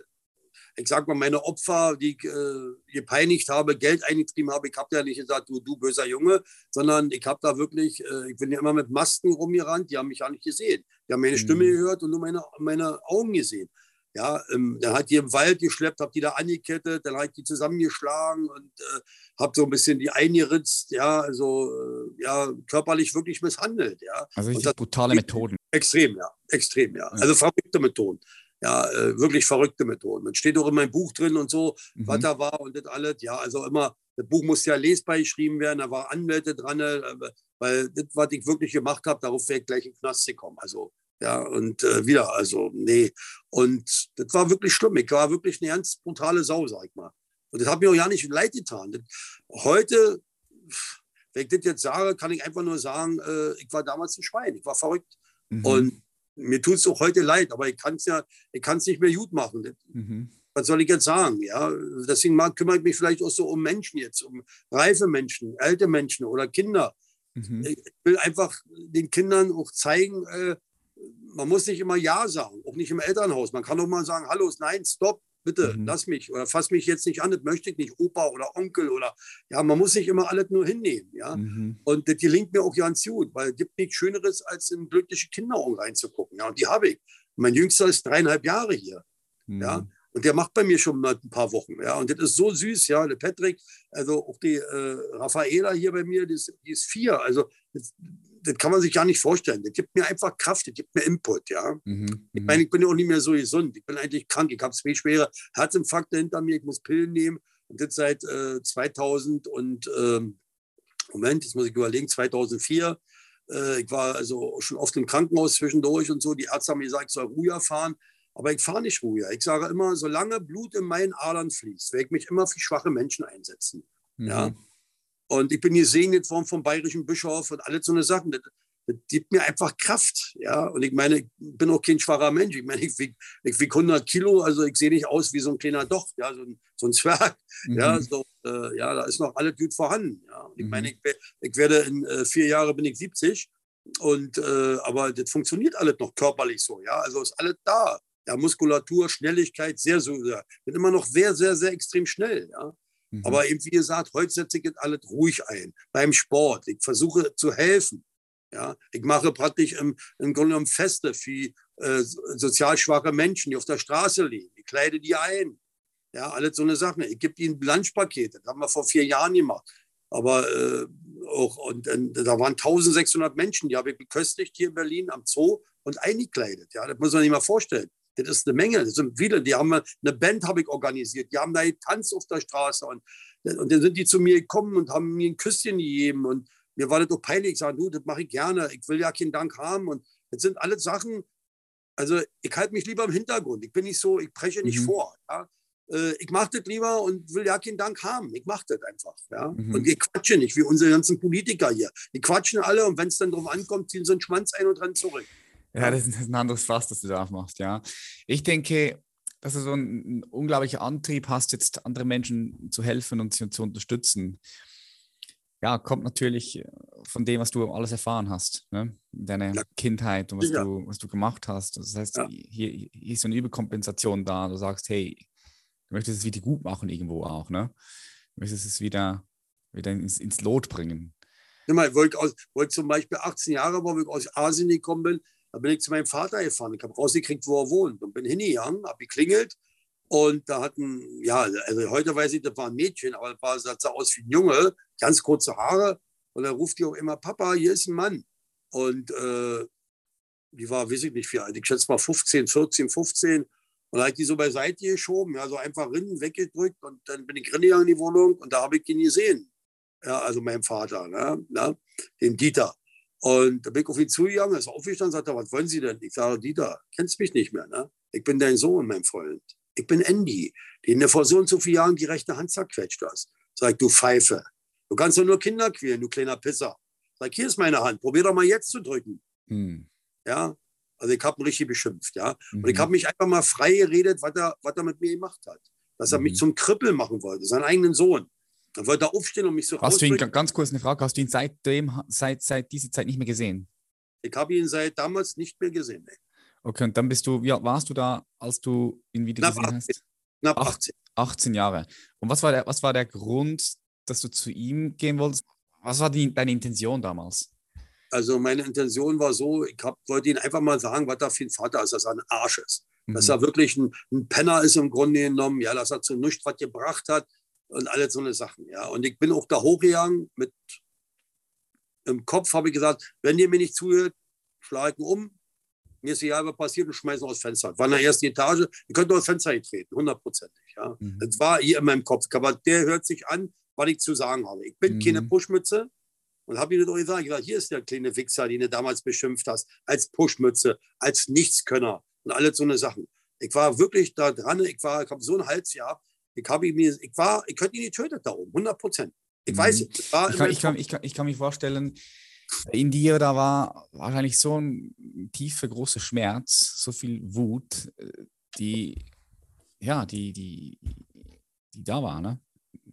ich sag mal, meine Opfer, die ich äh, gepeinigt habe, Geld eingetrieben habe, ich habe ja nicht gesagt, du, du böser Junge, sondern ich habe da wirklich, äh, ich bin ja immer mit Masken rumgerannt, die haben mich ja nicht gesehen. Die haben meine mhm. Stimme gehört und nur meine, meine Augen gesehen. Ja, ähm, dann hat die im Wald geschleppt, habe die da angekettet, dann habe ich die zusammengeschlagen und äh, habe so ein bisschen die eingeritzt, ja, also äh, ja, körperlich wirklich misshandelt, ja. Also richtig brutale Methoden. Extrem, ja, extrem, ja. Also verrückte Methoden. Ja, äh, wirklich verrückte Methoden. Man steht auch in meinem Buch drin und so, mhm. was da war und das alles. Ja, also immer, das Buch muss ja lesbar geschrieben werden, da war Anwälte dran, äh, weil das, was ich wirklich gemacht habe, darauf wäre ich gleich in den Knast gekommen. Also ja, und äh, wieder, also, nee. Und das war wirklich schlimm. Ich war wirklich eine ganz brutale Sau, sag ich mal. Und das hat mir auch ja nicht leid getan. Das, heute, wenn ich das jetzt sage, kann ich einfach nur sagen, äh, ich war damals ein Schwein. Ich war verrückt. Mhm. Und mir tut es auch heute leid, aber ich kann es ja, ich kann es nicht mehr gut machen. Mhm. Was soll ich jetzt sagen? Ja, deswegen kümmere ich mich vielleicht auch so um Menschen jetzt, um reife Menschen, alte Menschen oder Kinder. Mhm. Ich will einfach den Kindern auch zeigen, äh, man muss nicht immer Ja sagen, auch nicht im Elternhaus. Man kann auch mal sagen, hallo, nein, stopp, bitte, mhm. lass mich oder fass mich jetzt nicht an, das möchte ich nicht, Opa oder Onkel oder, ja, man muss nicht immer alles nur hinnehmen, ja. Mhm. Und das gelingt mir auch ganz gut, weil es gibt nichts Schöneres, als in glückliche Kinderaugen reinzugucken, ja, und die habe ich. Mein Jüngster ist dreieinhalb Jahre hier, mhm. ja. Und der macht bei mir schon mal ein paar Wochen. Ja. Und das ist so süß, ja. Der Patrick, also auch die äh, Raffaela hier bei mir, die ist, die ist vier. Also das, das kann man sich gar nicht vorstellen. Das gibt mir einfach Kraft, das gibt mir Input, ja. Mhm, ich mhm. meine, ich bin ja auch nicht mehr so gesund. Ich bin eigentlich krank. Ich habe zwei schwere Herzinfarkte hinter mir. Ich muss Pillen nehmen. Und das seit äh, 2000 und, ähm, Moment, jetzt muss ich überlegen, 2004. Äh, ich war also schon oft im Krankenhaus zwischendurch und so. Die Ärzte haben mir gesagt, ich soll ruhiger fahren. Aber ich fahre nicht ruhiger. Ich sage immer, solange Blut in meinen Adern fließt, werde ich mich immer für schwache Menschen einsetzen. Mhm. Ja. Und ich bin gesegnet worden vom bayerischen Bischof und alle so eine Sachen. Das, das gibt mir einfach Kraft. Ja, und ich meine, ich bin auch kein schwacher Mensch. Ich meine, ich wiege wieg 100 Kilo, also ich sehe nicht aus wie so ein kleiner Docht, ja, so ein, so ein Zwerg. Mhm. Ja, so, äh, ja, da ist noch alles gut vorhanden. Ja. Und ich mhm. meine, ich, ich, werde in äh, vier Jahren bin ich 70. Und, äh, aber das funktioniert alles noch körperlich so. Ja, also ist alles da. Ja, Muskulatur, Schnelligkeit, sehr, so, ja. bin immer noch sehr, sehr, sehr extrem schnell. Ja. Mhm. Aber eben, wie gesagt, heute setze ich alles ruhig ein. Beim Sport. Ich versuche zu helfen. Ja, ich mache praktisch im, im Grunde genommen Feste für äh, sozial schwache Menschen, die auf der Straße liegen. Ich kleide die ein. Ja, alles so eine Sache. Ich gebe ihnen Lunchpakete. Das haben wir vor vier Jahren gemacht. Aber äh, auch, und, und, da waren 1600 Menschen, die habe ich beköstigt hier in Berlin am Zoo und eingekleidet. Ja, das muss man sich mal vorstellen. Das ist eine Menge. Das sind viele. Die haben eine Band habe ich organisiert. Die haben da Tanz auf der Straße und, und dann sind die zu mir gekommen und haben mir ein Küsschen gegeben und mir war das doch peinlich. Ich sage, du, das mache ich gerne. Ich will ja keinen Dank haben und das sind alle Sachen. Also ich halte mich lieber im Hintergrund. Ich bin nicht so, ich breche nicht mhm. vor. Ja? Äh, ich mache das lieber und will ja keinen Dank haben. Ich mache das einfach. Ja? Mhm. Und ich quatsche nicht, wie unsere ganzen Politiker hier. Die quatschen alle und wenn es dann drauf ankommt, ziehen sie einen Schwanz ein und rennen zurück. Ja, das ist ein anderes Fass, das du da aufmachst, ja. Ich denke, dass du so einen unglaublicher Antrieb hast, jetzt anderen Menschen zu helfen und sie zu unterstützen. ja, kommt natürlich von dem, was du alles erfahren hast, ne? deine ja. Kindheit und was, ja. du, was du gemacht hast. Das heißt, ja. hier, hier, ist so eine Überkompensation da. Du sagst, hey, du möchtest es wieder gut machen irgendwo auch. Ne? Du möchtest es wieder, wieder ins, ins Lot bringen. Ich aus, wo ich zum Beispiel 18 Jahre war, wo ich aus Asien gekommen bin, da bin ich zu meinem Vater gefahren. Ich habe rausgekriegt, wo er wohnt und bin hingegangen, habe geklingelt und da hatten, ja, also heute weiß ich, das war ein Mädchen, aber das, war, das sah aus wie ein Junge, ganz kurze Haare. Und er ruft die auch immer, Papa, hier ist ein Mann. Und äh, die war, weiß ich nicht wie alt, ich schätze mal 15, 14, 15. Und da habe ich die so beiseite geschoben, ja, so einfach rinnen, weggedrückt. Und dann bin ich reingegangen in die Wohnung und da habe ich ihn gesehen. Ja, also meinem Vater, ne, ne, den Dieter. Und da bin ich auf ihn zugegangen, ist aufgestanden, sagt er, was wollen Sie denn? Ich sage, Dieter, kennst mich nicht mehr, ne? Ich bin dein Sohn, mein Freund. Ich bin Andy, den du vor so und so vielen Jahren die rechte Hand zerquetscht hast. Sag du Pfeife. Du kannst doch nur Kinder quälen, du kleiner Pisser. Sag, hier ist meine Hand, probier doch mal jetzt zu drücken. Hm. Ja, also ich habe ihn richtig beschimpft, ja. Mhm. Und ich mhm. habe mich einfach mal frei geredet, was er, was er mit mir gemacht hat. Dass er mhm. mich zum Krippel machen wollte, seinen eigenen Sohn. Dann wollte er aufstehen und mich so Hast du ihn, ganz kurz eine Frage, hast du ihn seitdem, seit, seit dieser Zeit nicht mehr gesehen? Ich habe ihn seit damals nicht mehr gesehen. Nee. Okay, und dann bist du, wie warst du da, als du ihn wieder Knapp gesehen 18. hast? Knapp 18. 18 Jahre. Und was war der, was war der Grund, dass du zu ihm gehen wolltest? Was war die, deine Intention damals? Also meine Intention war so, ich hab, wollte ihn einfach mal sagen, was da für ein Vater ist, dass er ein Arsch ist. Mhm. Dass er wirklich ein, ein, Penner ist im Grunde genommen, ja, dass er zu nichts was gebracht hat und alles so eine Sachen. Ja. Und ich bin auch da hochgegangen mit im Kopf habe ich gesagt, wenn ihr mir nicht zuhört, schlage ich um, mir ist egal, was passiert und schmeißen aus Fenster. War in der ersten Etage, ihr könnt aus Fenster getreten, hundertprozentig. Ja. Mhm. Das war hier in meinem Kopf. Aber der hört sich an, was ich zu sagen habe. Ich bin mhm. keine Pushmütze und habe ihnen doch gesagt, ich gesagt, hier ist der kleine Wichser, den du damals beschimpft hast, als Pushmütze, als Nichtskönner und alle so eine Sachen. Ich war wirklich da dran, ich, war, ich habe so ein Hals gehabt, ich, habe mir, ich war, ich könnte ihn getötet da oben, 100 Prozent. Ich mhm. weiß, ich, kann, ich, kann, ich, kann, ich kann mir vorstellen, in dir, da war wahrscheinlich so ein tiefer, großer Schmerz, so viel Wut, äh, die, ja, die, die, die da war, ne?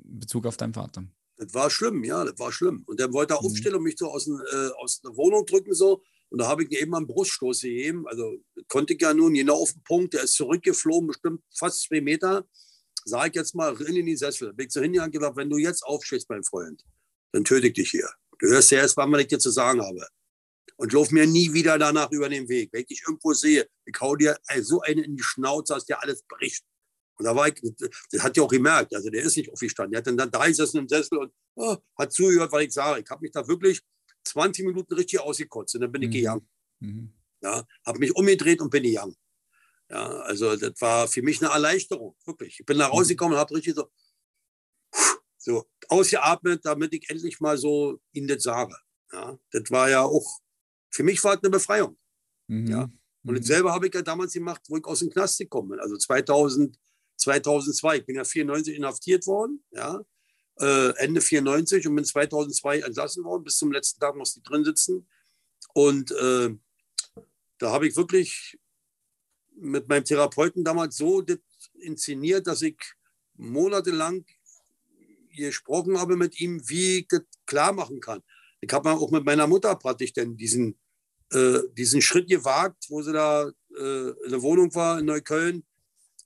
In Bezug auf deinen Vater. Das war schlimm, ja, das war schlimm. Und der wollte mhm. aufstehen und mich so aus, äh, aus der Wohnung drücken, so. Und da habe ich eben einen Bruststoß gegeben. Also konnte ich ja nun genau auf den Punkt, der ist zurückgeflogen, bestimmt fast zwei Meter. Sag ich jetzt mal, rein in die Sessel. Bin ich so hingegangen und gesagt, wenn du jetzt aufstehst, mein Freund, dann töte ich dich hier. Du hörst ja erst, was ich dir zu sagen habe. Und lauf mir nie wieder danach über den Weg. Wenn ich dich irgendwo sehe, ich hau dir so eine in die Schnauze, dass dir alles bricht. Und da war ich, das hat ja auch gemerkt, also der ist nicht aufgestanden. Der hat dann, dann da gesessen im Sessel und oh, hat zugehört, was ich sage. Ich habe mich da wirklich 20 Minuten richtig ausgekotzt und dann bin ich mhm. gegangen. Mhm. Ja, habe mich umgedreht und bin gegangen. Ja, also das war für mich eine Erleichterung, wirklich. Ich bin da mhm. rausgekommen und habe richtig so, so ausgeatmet, damit ich endlich mal so ihnen das sage. Ja, das war ja auch, für mich war es eine Befreiung. Mhm. Ja. Und mhm. selber habe ich ja damals gemacht, wo ich aus dem Knast gekommen bin. Also 2000, 2002. Ich bin ja 94 inhaftiert worden, ja, äh, Ende 94 und bin 2002 entlassen worden. Bis zum letzten Tag musste ich drin sitzen. Und äh, da habe ich wirklich mit meinem Therapeuten damals so inszeniert, dass ich monatelang gesprochen habe mit ihm, wie ich das klar machen kann. Ich habe auch mit meiner Mutter praktisch denn diesen, äh, diesen Schritt gewagt, wo sie da äh, in der Wohnung war in Neukölln.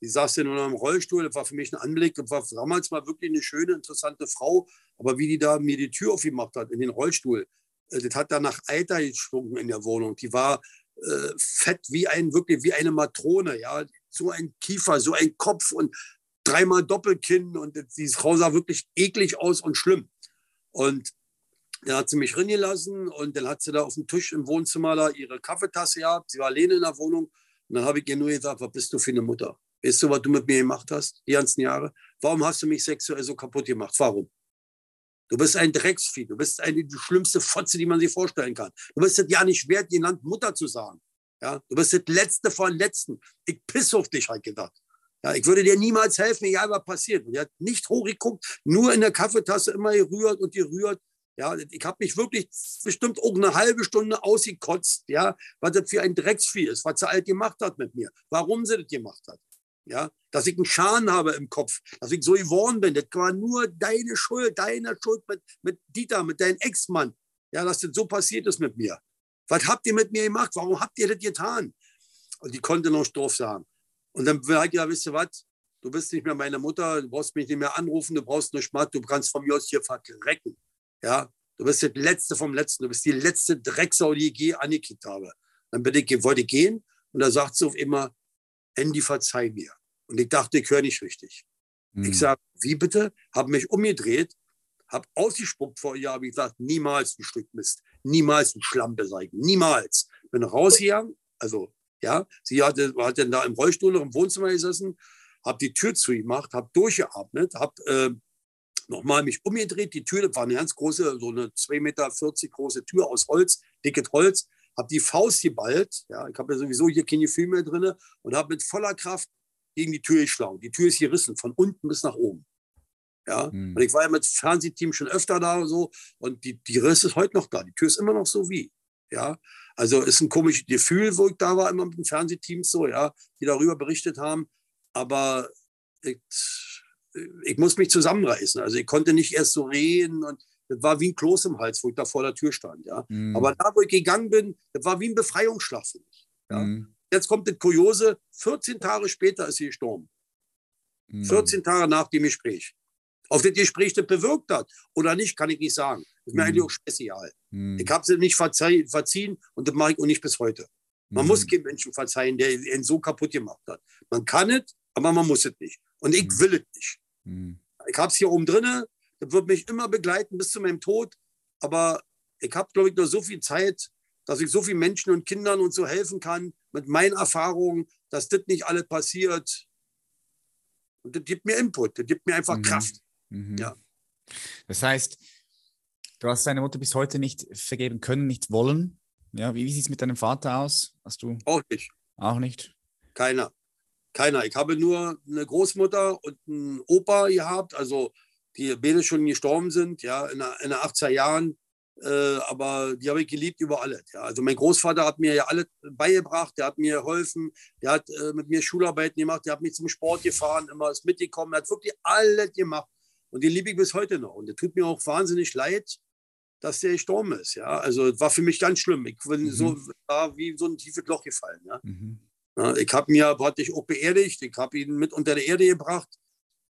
Die saß ja nur noch im Rollstuhl. Das war für mich ein Anblick. Das war damals mal wirklich eine schöne, interessante Frau. Aber wie die da mir die Tür aufgemacht hat in den Rollstuhl, äh, das hat da nach Eiter gestunken in der Wohnung. Die war äh, fett wie ein, wirklich wie eine Matrone. Ja, so ein Kiefer, so ein Kopf und dreimal Doppelkinn und die Frau sah wirklich eklig aus und schlimm. Und dann hat sie mich gelassen und dann hat sie da auf dem Tisch im Wohnzimmer da ihre Kaffeetasse gehabt. Sie war alleine in der Wohnung. Und dann habe ich ihr nur gesagt, was bist du für eine Mutter? Weißt du, was du mit mir gemacht hast, die ganzen Jahre? Warum hast du mich sexuell so kaputt gemacht? Warum? Du bist ein Drecksvieh. Du bist eine, die schlimmste Fotze, die man sich vorstellen kann. Du bist es ja nicht wert, die Land Mutter zu sagen. Ja? Du bist das Letzte von Letzten. Ich piss auf dich, halt gedacht. Ja, ich würde dir niemals helfen, egal was passiert. Und er hat nicht hochgeguckt, nur in der Kaffeetasse immer gerührt und gerührt. Ja, ich habe mich wirklich bestimmt auch eine halbe Stunde ausgekotzt, ja, was das für ein Drecksvieh ist, was sie alt gemacht hat mit mir, warum sie das gemacht hat. Ja, dass ich einen Schaden habe im Kopf, dass ich so geworden bin. Das war nur deine Schuld, deine Schuld mit, mit Dieter, mit deinem Ex-Mann. Ja, dass das so passiert ist mit mir. Was habt ihr mit mir gemacht? Warum habt ihr das getan? Und die konnte noch doof sagen. Und dann war ich ja, wisst ihr was? Du bist nicht mehr meine Mutter, du brauchst mich nicht mehr anrufen, du brauchst nur Schmatt, du kannst von mir aus hier verrecken. Ja, du bist das Letzte vom Letzten, du bist die letzte Drecksau, die ich je angekickt habe. Dann bin ich, wollte ich gehen und da sagt sie auf immer, Andy, verzeih mir. Und ich dachte, ich höre nicht richtig. Mhm. Ich sage, wie bitte? Habe mich umgedreht, habe ausgespuckt vor ihr, habe gesagt, niemals ein Stück Mist, niemals ein Schlamm beseitigen, niemals. Bin rausgegangen, also ja, sie hatte, hat dann da im Rollstuhl noch im Wohnzimmer gesessen, habe die Tür zugemacht, habe durchgeatmet, habe äh, nochmal mich umgedreht. Die Tür, das war eine ganz große, so eine 2,40 Meter große Tür aus Holz, dickes Holz, habe die Faust geballt. Ja, ich habe ja sowieso hier kein Gefühl mehr drin und habe mit voller Kraft gegen die Tür geschlagen. Die Tür ist gerissen, von unten bis nach oben. Ja, hm. und ich war ja mit Fernsehteam schon öfter da und so und die, die Riss ist heute noch da. Die Tür ist immer noch so wie. Ja, also ist ein komisches Gefühl, wo ich da war, immer mit den Fernsehteams so, ja, die darüber berichtet haben. Aber ich, ich muss mich zusammenreißen. Also ich konnte nicht erst so reden und das war wie ein Kloß im Hals, wo ich da vor der Tür stand. Ja. Mhm. Aber da, wo ich gegangen bin, das war wie ein Befreiungsschlag für mich. Ja. Mhm. Jetzt kommt das Kuriose, 14 Tage später ist sie gestorben. Mhm. 14 Tage nach dem Gespräch. Ob das Gespräch das bewirkt hat oder nicht, kann ich nicht sagen. Das ist mir eigentlich auch spezial. Ich habe sie nicht verziehen und das mache ich auch nicht bis heute. Man muss keinem Menschen verzeihen, der ihn so kaputt gemacht hat. Man kann es, aber man muss es nicht. Und ich will es nicht. Ich habe es hier oben drinne, das wird mich immer begleiten bis zu meinem Tod. Aber ich habe, glaube ich, nur so viel Zeit, dass ich so vielen Menschen und Kindern und so helfen kann mit meinen Erfahrungen, dass das nicht alles passiert. Und das gibt mir Input, das gibt mir einfach mhm. Kraft. Mhm. Ja. Das heißt, du hast deine Mutter bis heute nicht vergeben können, nicht wollen. Ja, wie, wie sieht es mit deinem Vater aus? Hast du auch nicht. Auch nicht. Keiner. Keiner. Ich habe nur eine Großmutter und einen Opa gehabt, also die beide schon gestorben sind, ja, in den 80er Jahren. Äh, aber die habe ich geliebt über alles. Ja. Also mein Großvater hat mir ja alles beigebracht, der hat mir geholfen, der hat äh, mit mir Schularbeiten gemacht, der hat mich zum Sport gefahren, immer ist mitgekommen, er hat wirklich alles gemacht. Und den liebe ich bis heute noch. Und es tut mir auch wahnsinnig leid, dass der gestorben ist. Ja. Also es war für mich ganz schlimm. Ich bin mhm. so war wie so ein tiefes Loch gefallen. Ja. Mhm. ja ich habe mir praktisch auch beerdigt, ich habe ihn mit unter der Erde gebracht.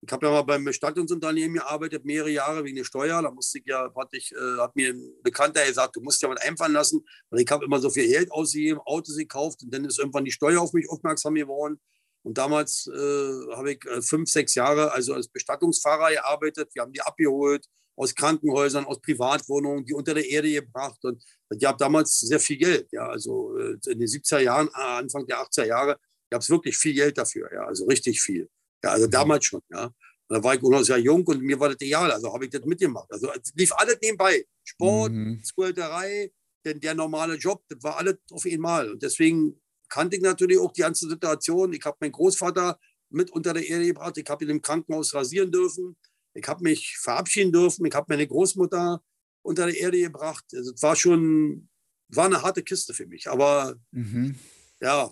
Ich habe ja mal beim Bestattungsunternehmen gearbeitet, mehrere Jahre wegen der Steuer. Da musste ich ja praktisch, äh, hat mir ein Bekannter gesagt, du musst ja was einfallen lassen. Und ich habe immer so viel Geld ausgegeben, Autos gekauft und dann ist irgendwann die Steuer auf mich aufmerksam geworden. Und damals äh, habe ich äh, fünf, sechs Jahre also als Bestattungsfahrer gearbeitet. Wir haben die abgeholt aus Krankenhäusern, aus Privatwohnungen, die unter der Erde gebracht. Und ich habe damals sehr viel Geld. Ja, also äh, in den 70er Jahren, äh, Anfang der 80er Jahre, gab es wirklich viel Geld dafür. Ja, also richtig viel. Ja, also mhm. damals schon. Ja. Und da war ich auch noch sehr jung und mir war das egal. Also habe ich das mitgemacht. Also es lief alles nebenbei. Sport, mhm. Squirterei, denn der normale Job, das war alles auf einmal. Und deswegen kannte ich natürlich auch die ganze Situation. Ich habe meinen Großvater mit unter der Erde gebracht. Ich habe ihn im Krankenhaus rasieren dürfen. Ich habe mich verabschieden dürfen. Ich habe meine Großmutter unter der Erde gebracht. Also, es war schon, war eine harte Kiste für mich. Aber mhm. ja,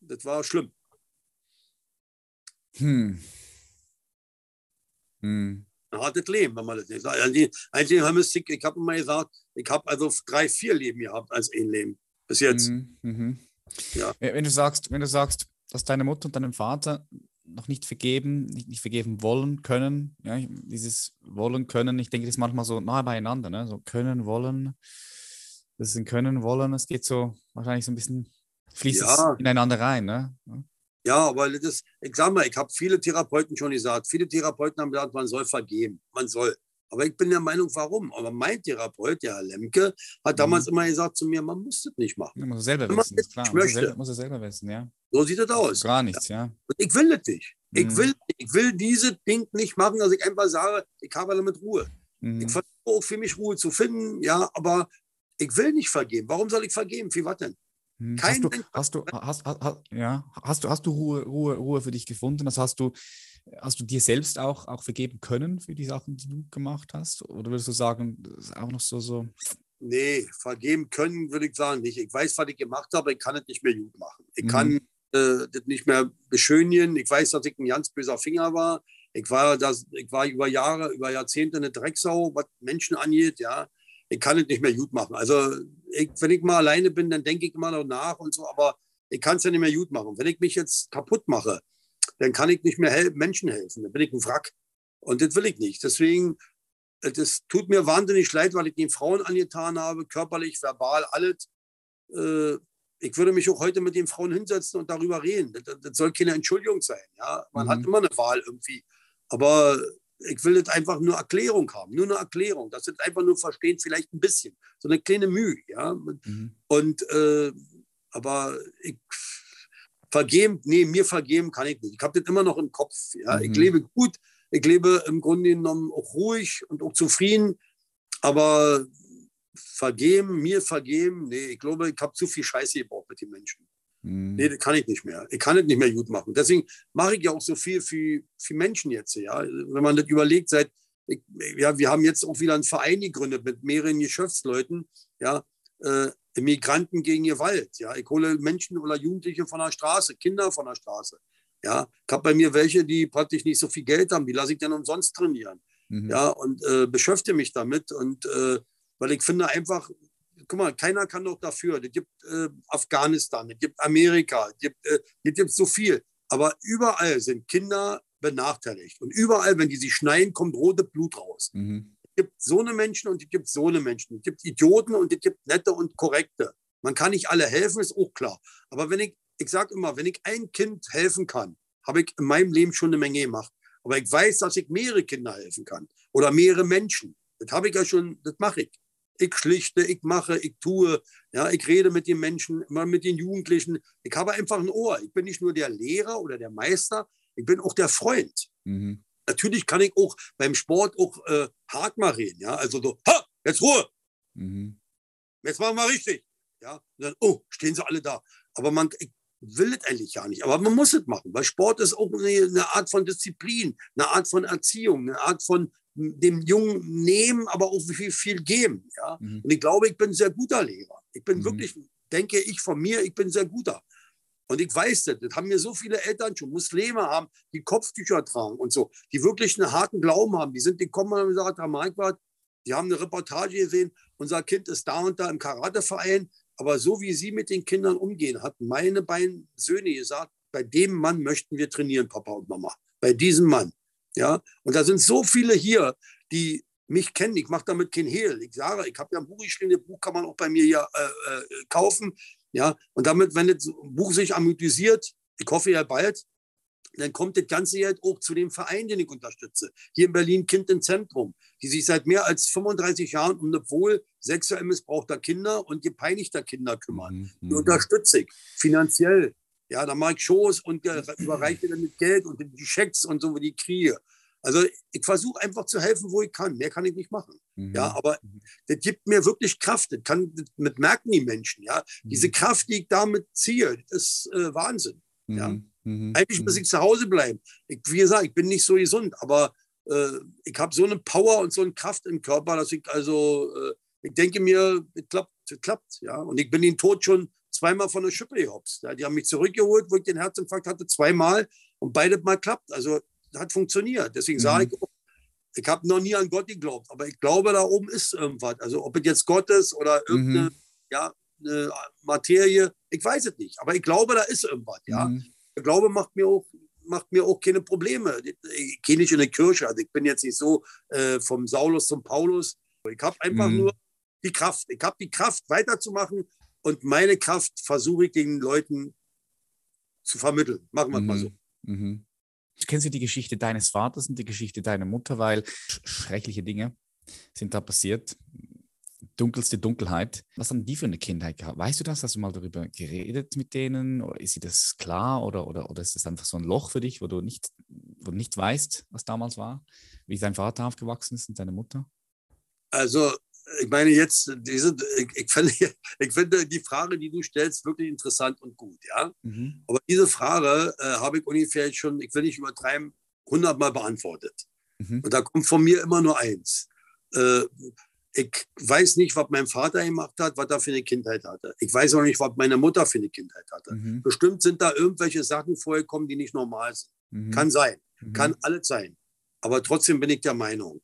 das war schlimm. Hm. Hm. Ein hartes Leben, wenn man das nicht sagt. Eigentlich haben ich, ich habe immer gesagt, ich habe also drei, vier Leben gehabt als ein Leben bis jetzt. Mhm. Mhm. Ja. Wenn du sagst, wenn du sagst, dass deine Mutter und deinem Vater noch nicht vergeben, nicht, nicht vergeben wollen können, ja, dieses wollen können, ich denke, das ist manchmal so nahe beieinander, ne? so können, wollen, das ist ein können, wollen, es geht so wahrscheinlich so ein bisschen, fließt ja. ineinander rein, ne? Ja, weil das, ich sag mal, ich habe viele Therapeuten schon gesagt, viele Therapeuten haben gesagt, man soll vergeben, man soll. Aber ich bin der Meinung, warum? Aber mein Therapeut, der Herr Lemke, hat damals mhm. immer gesagt zu mir, man muss das nicht machen. Ja, muss er selber wissen, ist klar. Muss selber, muss er selber wissen, ja. So sieht das aus. Gar nichts, ja. Und ich will das nicht. Mhm. Ich, will, ich will diese Ding nicht machen, dass ich einfach sage, ich habe damit Ruhe. Mhm. Ich versuche auch für mich Ruhe zu finden, ja, aber ich will nicht vergeben. Warum soll ich vergeben? Für was denn? Hm, Kein hast du, hast du, hast, hast, ja, hast du, hast du Ruhe, Ruhe, Ruhe für dich gefunden? Das hast du, hast du dir selbst auch, auch vergeben können für die Sachen, die du gemacht hast? Oder würdest du sagen, das ist auch noch so, so? Nee, vergeben können würde ich sagen nicht. Ich weiß, was ich gemacht habe, ich kann es nicht mehr gut machen. Ich mhm. kann äh, das nicht mehr beschönigen. Ich weiß, dass ich ein ganz böser Finger war. Ich war, das, ich war über Jahre, über Jahrzehnte eine Drecksau, was Menschen angeht. Ja, ich kann es nicht mehr gut machen. Also, ich, wenn ich mal alleine bin, dann denke ich immer noch nach und so, aber ich kann es ja nicht mehr gut machen. Wenn ich mich jetzt kaputt mache, dann kann ich nicht mehr hel Menschen helfen. Dann bin ich ein Wrack. Und das will ich nicht. Deswegen, äh, das tut mir wahnsinnig leid, weil ich den Frauen angetan habe, körperlich, verbal, alles. Äh, ich würde mich auch heute mit den Frauen hinsetzen und darüber reden. Das, das soll keine Entschuldigung sein. Ja? Man mhm. hat immer eine Wahl irgendwie. Aber ich will das einfach nur Erklärung haben, nur eine Erklärung, das einfach nur verstehen, vielleicht ein bisschen, so eine kleine Mühe, ja. Mhm. Und äh, aber ich vergeben, nee, mir vergeben kann ich nicht. Ich habe das immer noch im Kopf. Ja? Mhm. Ich lebe gut, ich lebe im Grunde genommen auch ruhig und auch zufrieden, aber vergeben, mir vergeben, nee, ich glaube, ich habe zu viel Scheiße gebraucht mit den Menschen. Mhm. Nee, das kann ich nicht mehr. Ich kann es nicht mehr gut machen. Deswegen mache ich ja auch so viel für, für Menschen jetzt. Ja? Wenn man das überlegt, seit, ich, ja, wir haben jetzt auch wieder einen Verein gegründet mit mehreren Geschäftsleuten, ja, äh, Migranten gegen Gewalt. Ja? Ich hole Menschen oder Jugendliche von der Straße, Kinder von der Straße. Ja? Ich habe bei mir welche, die praktisch nicht so viel Geld haben, die lasse ich dann umsonst trainieren. Mhm. Ja, und äh, beschäftige mich damit. Und äh, weil ich finde einfach, guck mal, keiner kann doch dafür. Es gibt äh, Afghanistan, es gibt Amerika, es gibt, äh, es gibt so viel. Aber überall sind Kinder benachteiligt. Und überall, wenn die sich schneiden, kommt rotes Blut raus. Mhm. Es gibt so eine Menschen und es gibt so eine Menschen. Es gibt Idioten und es gibt nette und korrekte. Man kann nicht alle helfen, ist auch klar. Aber wenn ich, ich sage immer, wenn ich ein Kind helfen kann, habe ich in meinem Leben schon eine Menge gemacht. Aber ich weiß, dass ich mehrere Kinder helfen kann oder mehrere Menschen. Das habe ich ja schon, das mache ich ich schlichte, ich mache, ich tue, ja, ich rede mit den Menschen, immer mit den Jugendlichen. Ich habe einfach ein Ohr. Ich bin nicht nur der Lehrer oder der Meister, ich bin auch der Freund. Mhm. Natürlich kann ich auch beim Sport auch äh, hart mal reden, ja, also so, ha, jetzt Ruhe, mhm. jetzt machen wir richtig, ja, und dann, oh, stehen sie alle da. Aber man, ich will es eigentlich ja nicht, aber man muss es machen, weil Sport ist auch eine, eine Art von Disziplin, eine Art von Erziehung, eine Art von dem Jungen nehmen, aber auch viel, viel geben. Ja? Mhm. Und ich glaube, ich bin ein sehr guter Lehrer. Ich bin mhm. wirklich, denke ich von mir, ich bin sehr guter. Und ich weiß das, das haben mir so viele Eltern schon, Muslime haben, die Kopftücher tragen und so, die wirklich einen harten Glauben haben. Die sind, die kommen und sagen, Herr Marquardt, die haben eine Reportage gesehen, unser Kind ist da und da im Karateverein, aber so wie Sie mit den Kindern umgehen, hat meine beiden Söhne gesagt, bei dem Mann möchten wir trainieren, Papa und Mama. Bei diesem Mann. Ja, und da sind so viele hier, die mich kennen. Ich mache damit kein Hehl. Ich sage, ich habe ja ein Buch geschrieben, das Buch kann man auch bei mir ja äh, äh, kaufen. Ja, und damit, wenn das Buch sich amütisiert, ich hoffe ja bald, dann kommt das Ganze jetzt auch zu dem Verein, den ich unterstütze. Hier in Berlin Kind im Zentrum, die sich seit mehr als 35 Jahren um das Wohl sexuell missbrauchter Kinder und gepeinigter Kinder kümmern. Mhm. Die unterstütze ich finanziell, ja, da mache ich Shows und äh, überreiche dann mit Geld und die Schecks und so, wie die kriege. Also ich versuche einfach zu helfen, wo ich kann. Mehr kann ich nicht machen. Mhm. Ja, aber mhm. das gibt mir wirklich Kraft. Das, kann, das merken die Menschen. Ja, mhm. diese Kraft, die ich damit ziehe, das ist äh, Wahnsinn. Mhm. Ja, mhm. eigentlich muss ich zu Hause bleiben. Ich, wie gesagt, ich bin nicht so gesund, aber äh, ich habe so eine Power und so eine Kraft im Körper, dass ich also, äh, ich denke mir, es klappt, es klappt. Ja, und ich bin den Tod schon zweimal von der Schippe gehopst. Ja, die haben mich zurückgeholt, wo ich den Herzinfarkt hatte, zweimal und beide Mal klappt. Also hat funktioniert. Deswegen mhm. sage ich, ich habe noch nie an Gott geglaubt, aber ich glaube, da oben ist irgendwas. Also ob es jetzt Gott ist oder irgendeine mhm. ja, Materie, ich weiß es nicht. Aber ich glaube, da ist irgendwas. Ja? Mhm. Der Glaube macht mir auch macht mir auch keine Probleme. Ich gehe nicht in eine Kirche, also ich bin jetzt nicht so äh, vom Saulus zum Paulus. Ich habe einfach mhm. nur die Kraft. Ich habe die Kraft, weiterzumachen und meine Kraft versuche ich den Leuten zu vermitteln. Machen wir mhm. mal so. Mhm. Kennst du die Geschichte deines Vaters und die Geschichte deiner Mutter? Weil schreckliche Dinge sind da passiert. Dunkelste Dunkelheit. Was haben die für eine Kindheit gehabt? Weißt du das? Hast du mal darüber geredet mit denen? Oder ist sie das klar? Oder, oder, oder ist das einfach so ein Loch für dich, wo du nicht, wo du nicht weißt, was damals war? Wie dein Vater aufgewachsen ist und deine Mutter? Also ich meine jetzt, diese, ich, ich, finde, [LAUGHS] ich finde die Frage, die du stellst, wirklich interessant und gut, ja. Mhm. Aber diese Frage äh, habe ich ungefähr schon, ich will nicht übertreiben, 100 Mal beantwortet. Mhm. Und da kommt von mir immer nur eins. Äh, Ich weiß nicht, was mein Vater gemacht hat, was er für eine Kindheit hatte. Ich weiß auch nicht, was meine Mutter für eine Kindheit hatte. Mhm. Bestimmt sind da irgendwelche Sachen vorgekommen, die nicht normal sind. Mhm. Kann sein. Mhm. Kann alles sein. Aber trotzdem bin ich der Meinung,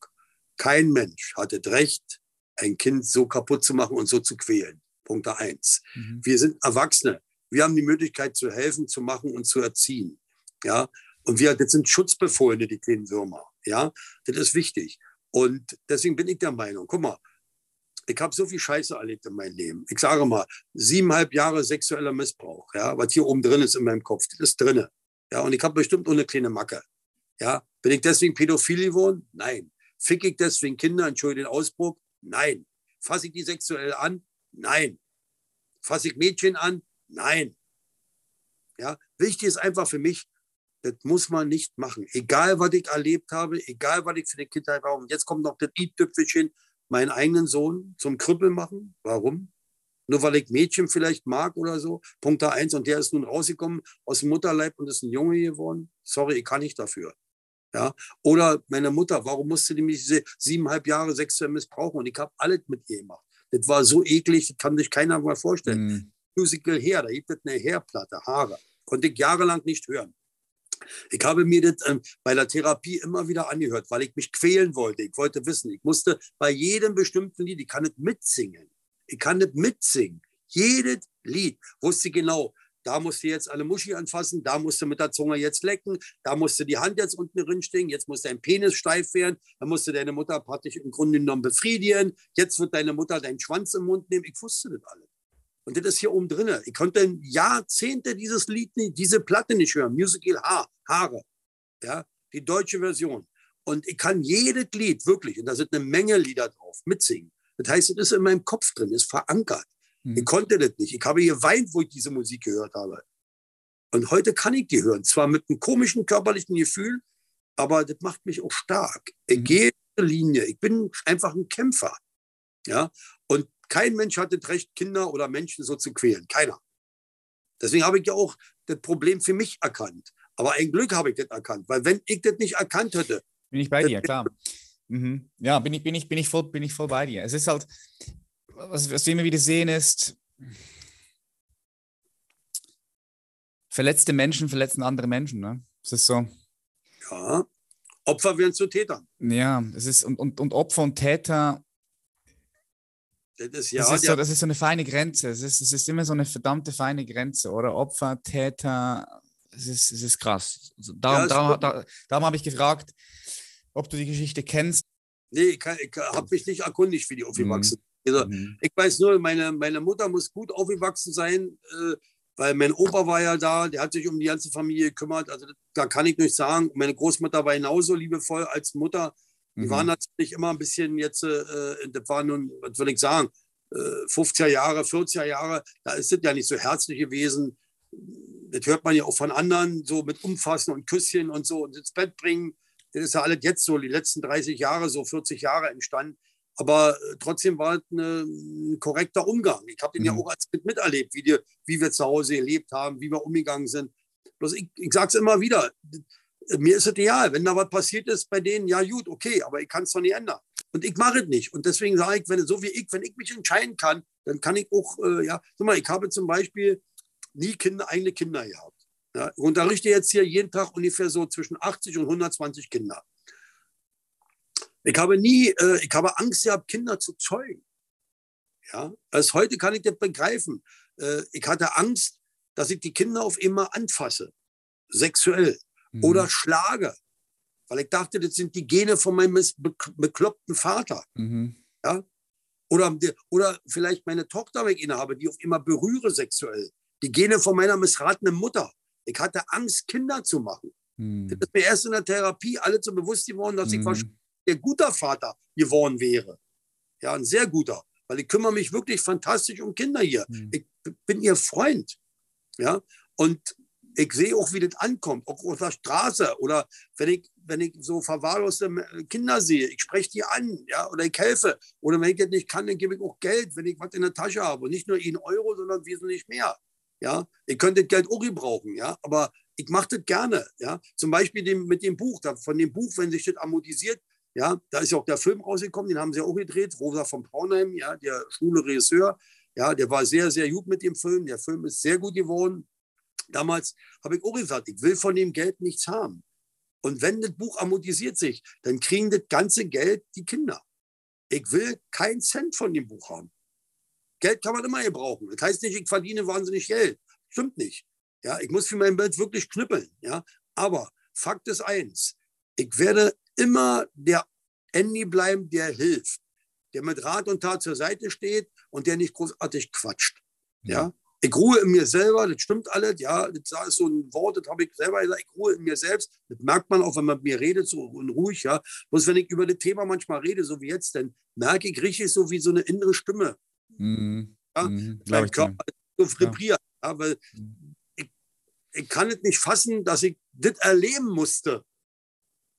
kein Mensch hat das Recht, ein Kind so kaputt zu machen und so zu quälen. Punkt eins. Mhm. Wir sind Erwachsene. Wir haben die Möglichkeit zu helfen, zu machen und zu erziehen. Ja, und wir, das sind Schutzbefohlene, die kleinen Würmer. Ja, das ist wichtig. Und deswegen bin ich der Meinung, guck mal, ich habe so viel Scheiße erlebt in meinem Leben. Ich sage mal, siebeneinhalb Jahre sexueller Missbrauch, ja, was hier oben drin ist in meinem Kopf, das ist drinne. Ja, und ich habe bestimmt auch eine kleine Macke. Ja, bin ich deswegen pädophil geworden? Nein. Fick ich deswegen Kinder, entschuldige den Ausbruch? Nein. Fasse ich die sexuell an? Nein. Fasse ich Mädchen an? Nein. Ja, wichtig ist einfach für mich, das muss man nicht machen. Egal, was ich erlebt habe, egal, was ich für die Kindheit war. Und jetzt kommt noch das i-Tüpfelchen, meinen eigenen Sohn zum Krüppel machen. Warum? Nur weil ich Mädchen vielleicht mag oder so. Punkt eins. Und der ist nun rausgekommen aus dem Mutterleib und ist ein Junge geworden. Sorry, ich kann nicht dafür. Ja? Oder meine Mutter, warum musste die mich diese siebeneinhalb Jahre sexuell missbrauchen? Und ich habe alles mit ihr gemacht. Das war so eklig, das kann sich keiner mal vorstellen. Mhm. Musical Hair, da gibt es eine Hairplatte, Haare. Konnte ich jahrelang nicht hören. Ich habe mir das ähm, bei der Therapie immer wieder angehört, weil ich mich quälen wollte. Ich wollte wissen, ich musste bei jedem bestimmten Lied, ich kann nicht mitsingen. Ich kann nicht mitsingen. Jedes Lied wusste genau, da musst du jetzt eine Muschi anfassen, da musst du mit der Zunge jetzt lecken, da musst du die Hand jetzt unten drin stehen, jetzt muss dein Penis steif werden, dann musst du deine Mutter praktisch im Grunde genommen befriedigen, jetzt wird deine Mutter deinen Schwanz im Mund nehmen. Ich wusste das alles. Und das ist hier oben drin. Ich konnte Jahrzehnte dieses Lied, diese Platte nicht hören. Musical Haar, Haare. Ja, die deutsche Version. Und ich kann jedes Lied wirklich, und da sind eine Menge Lieder drauf, mitsingen. Das heißt, es ist in meinem Kopf drin, ist verankert. Mhm. Ich konnte das nicht. Ich habe geweint, wo ich diese Musik gehört habe. Und heute kann ich die hören. Zwar mit einem komischen körperlichen Gefühl, aber das macht mich auch stark. Ich mhm. gehe in Linie. Ich bin einfach ein Kämpfer. Ja, und kein Mensch hat das Recht, Kinder oder Menschen so zu quälen. Keiner. Deswegen habe ich ja auch das Problem für mich erkannt. Aber ein Glück habe ich das erkannt, weil wenn ich das nicht erkannt hätte. Bin ich bei dir, [LAUGHS] klar. Mhm. Ja, bin ich, bin, ich, bin, ich voll, bin ich voll bei dir. Es ist halt, was, was wir immer wieder sehen, ist, verletzte Menschen verletzen andere Menschen. Ne? Es ist so. Ja, Opfer werden zu Tätern. Ja, es ist, und, und, und Opfer und Täter das ist, ja, das, ist so, das ist so eine feine Grenze. Es ist, es ist immer so eine verdammte feine Grenze, oder? Opfer, Täter, es ist, es ist krass. Also darum, ja, darum, darum, darum habe ich gefragt, ob du die Geschichte kennst. Nee, ich, ich habe mich nicht erkundigt, wie die aufgewachsen mhm. Also, mhm. Ich weiß nur, meine, meine Mutter muss gut aufgewachsen sein, äh, weil mein Opa war ja da, der hat sich um die ganze Familie gekümmert. Also da kann ich nicht sagen. Meine Großmutter war genauso liebevoll als Mutter. Die mhm. waren natürlich immer ein bisschen jetzt, äh, das war nun, was will ich sagen, äh, 50er Jahre, 40er Jahre, da ist es ja nicht so herzlich gewesen. Das hört man ja auch von anderen, so mit Umfassen und Küsschen und so und ins Bett bringen. Das ist ja alles jetzt so, die letzten 30 Jahre, so 40 Jahre entstanden. Aber äh, trotzdem war es eine, ein korrekter Umgang. Ich habe den mhm. ja auch als Kind miterlebt, wie, die, wie wir zu Hause gelebt haben, wie wir umgegangen sind. Bloß ich, ich sage es immer wieder, mir ist es egal, wenn da was passiert ist bei denen, ja gut, okay, aber ich kann es doch nicht ändern. Und ich mache es nicht. Und deswegen sage ich, wenn so wie ich, wenn ich mich entscheiden kann, dann kann ich auch, äh, ja, guck mal, ich habe zum Beispiel nie Kinder, eigene Kinder gehabt. Ja, ich unterrichte jetzt hier jeden Tag ungefähr so zwischen 80 und 120 Kinder. Ich habe nie, äh, ich habe Angst gehabt, Kinder zu zeugen. Ja, als heute kann ich das begreifen. Äh, ich hatte Angst, dass ich die Kinder auf immer anfasse, sexuell mhm. oder schlage. Weil ich dachte, das sind die Gene von meinem bekloppten Vater. Mhm. Ja? Oder, oder vielleicht meine Tochter, wenn ich eine habe, die auf immer berühre sexuell. Die Gene von meiner missratenen Mutter. Ich hatte Angst, Kinder zu machen. Mhm. Das ist mir erst in der Therapie alle zu bewusst geworden, dass ich mhm. wahrscheinlich guter Vater geworden wäre. Ja, ein sehr guter. Weil ich kümmere mich wirklich fantastisch um Kinder hier. Mhm. Ich bin ihr Freund. Ja, und ich sehe auch, wie das ankommt, auch auf der Straße oder wenn ich, wenn ich so verwahrloste Kinder sehe, ich spreche die an, ja, oder ich helfe. Oder wenn ich das nicht kann, dann gebe ich auch Geld, wenn ich was in der Tasche habe. Und nicht nur einen Euro, sondern wesentlich mehr. Ja, ich könnte das Geld auch gebrauchen, ja, aber ich mache das gerne, ja. Zum Beispiel dem, mit dem Buch, von dem Buch, wenn sich das amortisiert, Ja, da ist ja auch der Film rausgekommen, den haben sie auch gedreht, Rosa von Braunheim, ja, der schwule Regisseur. Ja, der war sehr, sehr gut mit dem Film. Der Film ist sehr gut geworden. Damals habe ich auch gesagt, ich will von dem Geld nichts haben. Und wenn das Buch amortisiert sich, dann kriegen das ganze Geld die Kinder. Ich will keinen Cent von dem Buch haben. Geld kann man immer gebrauchen. Das heißt nicht, ich verdiene wahnsinnig Geld. Stimmt nicht. Ja, ich muss für mein Bild wirklich knüppeln. Ja, aber Fakt ist eins: Ich werde immer der Andy bleiben, der hilft, der mit Rat und Tat zur Seite steht und der nicht großartig quatscht. Ja, ja? ich ruhe in mir selber, das stimmt alles, ja, das ist so ein Wort, das habe ich selber gesagt, ich ruhe in mir selbst, das merkt man auch, wenn man mit mir redet, so ruhig, ja, bloß wenn ich über das Thema manchmal rede, so wie jetzt, dann merke ich richtig so wie so eine innere Stimme, mhm. ja, mhm. mein Körper so vibriert, ja. ja, weil mhm. ich, ich kann es nicht fassen, dass ich das erleben musste,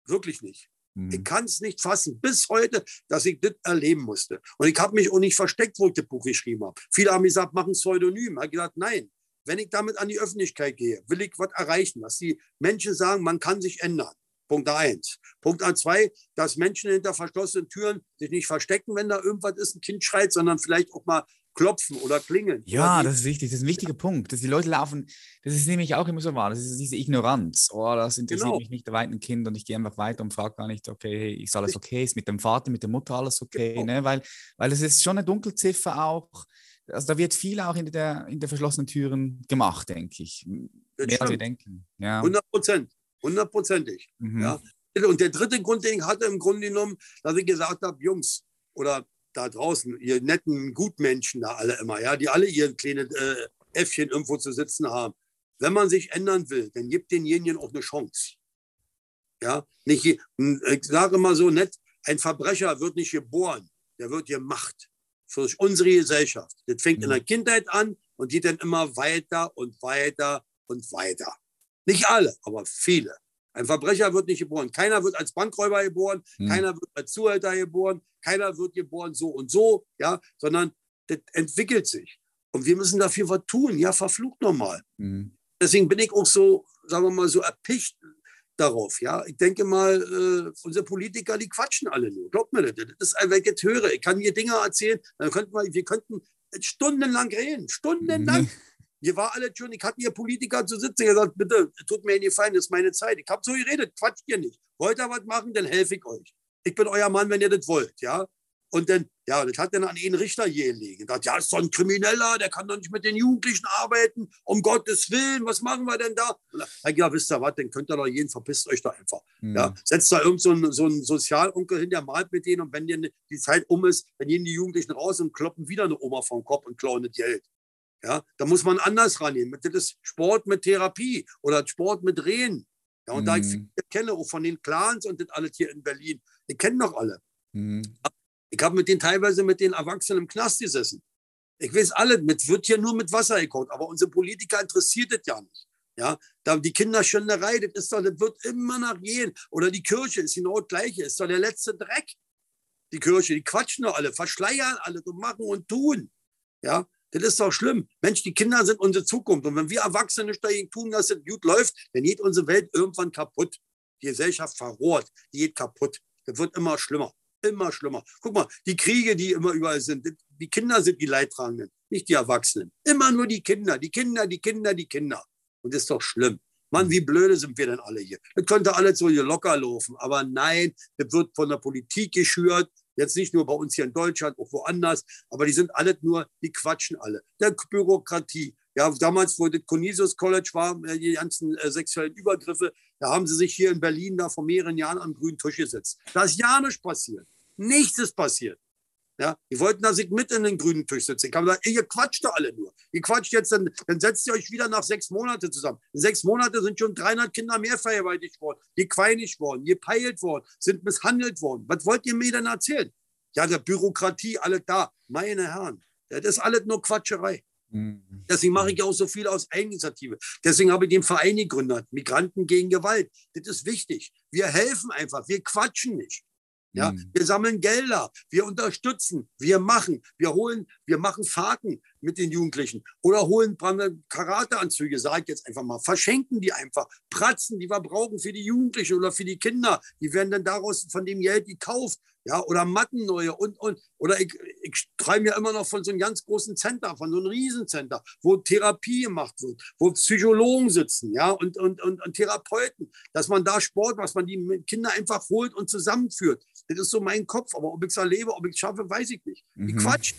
wirklich nicht. Mhm. Ich kann es nicht fassen, bis heute, dass ich das erleben musste. Und ich habe mich auch nicht versteckt, wo ich das Buch geschrieben habe. Viele haben gesagt, mach ein Pseudonym. Ich habe gesagt, nein, wenn ich damit an die Öffentlichkeit gehe, will ich was erreichen, dass die Menschen sagen, man kann sich ändern. Punkt eins. Punkt zwei, dass Menschen hinter verschlossenen Türen sich nicht verstecken, wenn da irgendwas ist, ein Kind schreit, sondern vielleicht auch mal klopfen oder klingeln. Ja, das ist wichtig. Das ist ein wichtiger Punkt. Dass die Leute laufen, das ist nämlich auch immer so wahr. Das ist diese Ignoranz. Oh, das interessiert genau. mich nicht, da weit ein Kind und ich gehe einfach weiter und frage gar nicht, okay, ist alles okay? Ist mit dem Vater, mit der Mutter alles okay? Genau. Ne? Weil, weil es ist schon eine Dunkelziffer auch. Also da wird viel auch in der, in der verschlossenen Türen gemacht, denke ich. Das Mehr als wir denken. Ja. 100 Prozent. Hundertprozentig. Mhm. Ja. Und der dritte Grund, den ich hatte im Grunde genommen, dass ich gesagt habe, Jungs oder da draußen, ihr netten Gutmenschen da alle immer, ja, die alle ihren kleinen äh, Äffchen irgendwo zu sitzen haben. Wenn man sich ändern will, dann gibt denjenigen auch eine Chance. Ja, nicht, ich sage mal so nett, ein Verbrecher wird nicht geboren, der wird gemacht für unsere Gesellschaft. Das fängt mhm. in der Kindheit an und geht dann immer weiter und weiter und weiter. Nicht alle, aber viele. Ein Verbrecher wird nicht geboren. Keiner wird als Bankräuber geboren, hm. keiner wird als Zuhälter geboren, keiner wird geboren so und so, ja, sondern das entwickelt sich. Und wir müssen dafür was tun, ja, verflucht nochmal. Hm. Deswegen bin ich auch so, sagen wir mal, so erpicht darauf, ja. Ich denke mal, äh, unsere Politiker, die quatschen alle nur. Glaubt mir das. Das ist ein Getöre. Ich kann hier Dinge erzählen, dann könnten wir, wir könnten stundenlang reden, stundenlang. Hier war alles schön. Ich hatte hier Politiker zu sitzen. Gesagt, bitte, tut mir nicht fein, das ist meine Zeit. Ich habe so geredet, quatscht ihr nicht. Wollt ihr was machen, dann helfe ich euch. Ich bin euer Mann, wenn ihr das wollt, ja. Und dann, ja, das hat dann an einen Richter hier gelegen. Dachte, ja, ist doch ein Krimineller, der kann doch nicht mit den Jugendlichen arbeiten. Um Gottes Willen, was machen wir denn da? Und ja, wisst ihr was, dann könnt ihr doch jeden, verpisst euch da einfach. Mhm. Ja, setzt da irgend so ein, so ein Sozialonkel hin, der malt mit denen und wenn die Zeit um ist, dann gehen die Jugendlichen raus und kloppen wieder eine Oma vom Kopf und klauen das Geld. Ja, da muss man anders rangehen. Das ist Sport mit Therapie oder Sport mit Rehen. Ja, und mhm. da ich viele kenne, auch von den Clans und das alles hier in Berlin, ich kenne doch alle. Mhm. Ich habe mit denen teilweise mit den Erwachsenen im Knast gesessen. Ich weiß alle, mit, wird hier nur mit Wasser gekocht, aber unsere Politiker interessiert das ja nicht. Ja, da die Kinderschänderei, das ist doch, das wird immer nach gehen. Oder die Kirche ist genau das Gleiche, ist doch der letzte Dreck. Die Kirche, die quatschen doch alle, verschleiern alle und machen und tun. Ja, das ist doch schlimm. Mensch, die Kinder sind unsere Zukunft. Und wenn wir Erwachsene dagegen tun, dass es gut läuft, dann geht unsere Welt irgendwann kaputt. Die Gesellschaft verrohrt, die geht kaputt. Das wird immer schlimmer, immer schlimmer. Guck mal, die Kriege, die immer überall sind, die Kinder sind die Leidtragenden, nicht die Erwachsenen. Immer nur die Kinder, die Kinder, die Kinder, die Kinder. Und das ist doch schlimm. Mann, wie blöde sind wir denn alle hier? Das könnte alles so hier locker laufen. Aber nein, das wird von der Politik geschürt. Jetzt nicht nur bei uns hier in Deutschland, auch woanders, aber die sind alle nur, die quatschen alle. Der Bürokratie. Ja, damals, wo das Conisius College war, äh, die ganzen äh, sexuellen Übergriffe, da haben sie sich hier in Berlin da vor mehreren Jahren am grünen Tisch gesetzt. Da ist ja nichts passiert. Nichts ist passiert. Ja, die wollten, dass ich mit in den grünen Tisch sitze. Ich habe gesagt, ihr quatscht da alle nur. Ihr quatscht jetzt, dann, dann setzt ihr euch wieder nach sechs Monaten zusammen. In sechs Monate sind schon 300 Kinder mehr vergewaltigt worden, gequeinigt worden, gepeilt worden, sind misshandelt worden. Was wollt ihr mir denn erzählen? Ja, der Bürokratie, alle da. Meine Herren, das ist alles nur Quatscherei. Mhm. Deswegen mache ich auch so viel aus Eigeninitiative. Deswegen habe ich den Verein gegründet, Migranten gegen Gewalt. Das ist wichtig. Wir helfen einfach, wir quatschen nicht. Ja, mhm. wir sammeln Gelder, wir unterstützen, wir machen, wir holen, wir machen Fahrten. mit den Jugendlichen oder holen Karateanzüge, sage ich jetzt einfach mal, verschenken die einfach, Pratzen, die wir brauchen für die Jugendlichen oder für die Kinder, die werden dann daraus von dem Geld gekauft, ja, oder Matten neue und, und, oder ich, ich träume ja immer noch von so einem ganz großen Center, von so einem Riesencenter, wo Therapie gemacht wird, wo Psychologen sitzen, ja, und, und, und, und Therapeuten, dass man da Sport, was man die Kinder einfach holt und zusammenführt. Das ist so mein Kopf, aber ob ich es erlebe, ob ich es schaffe, weiß ich nicht. Mhm. Quatsch.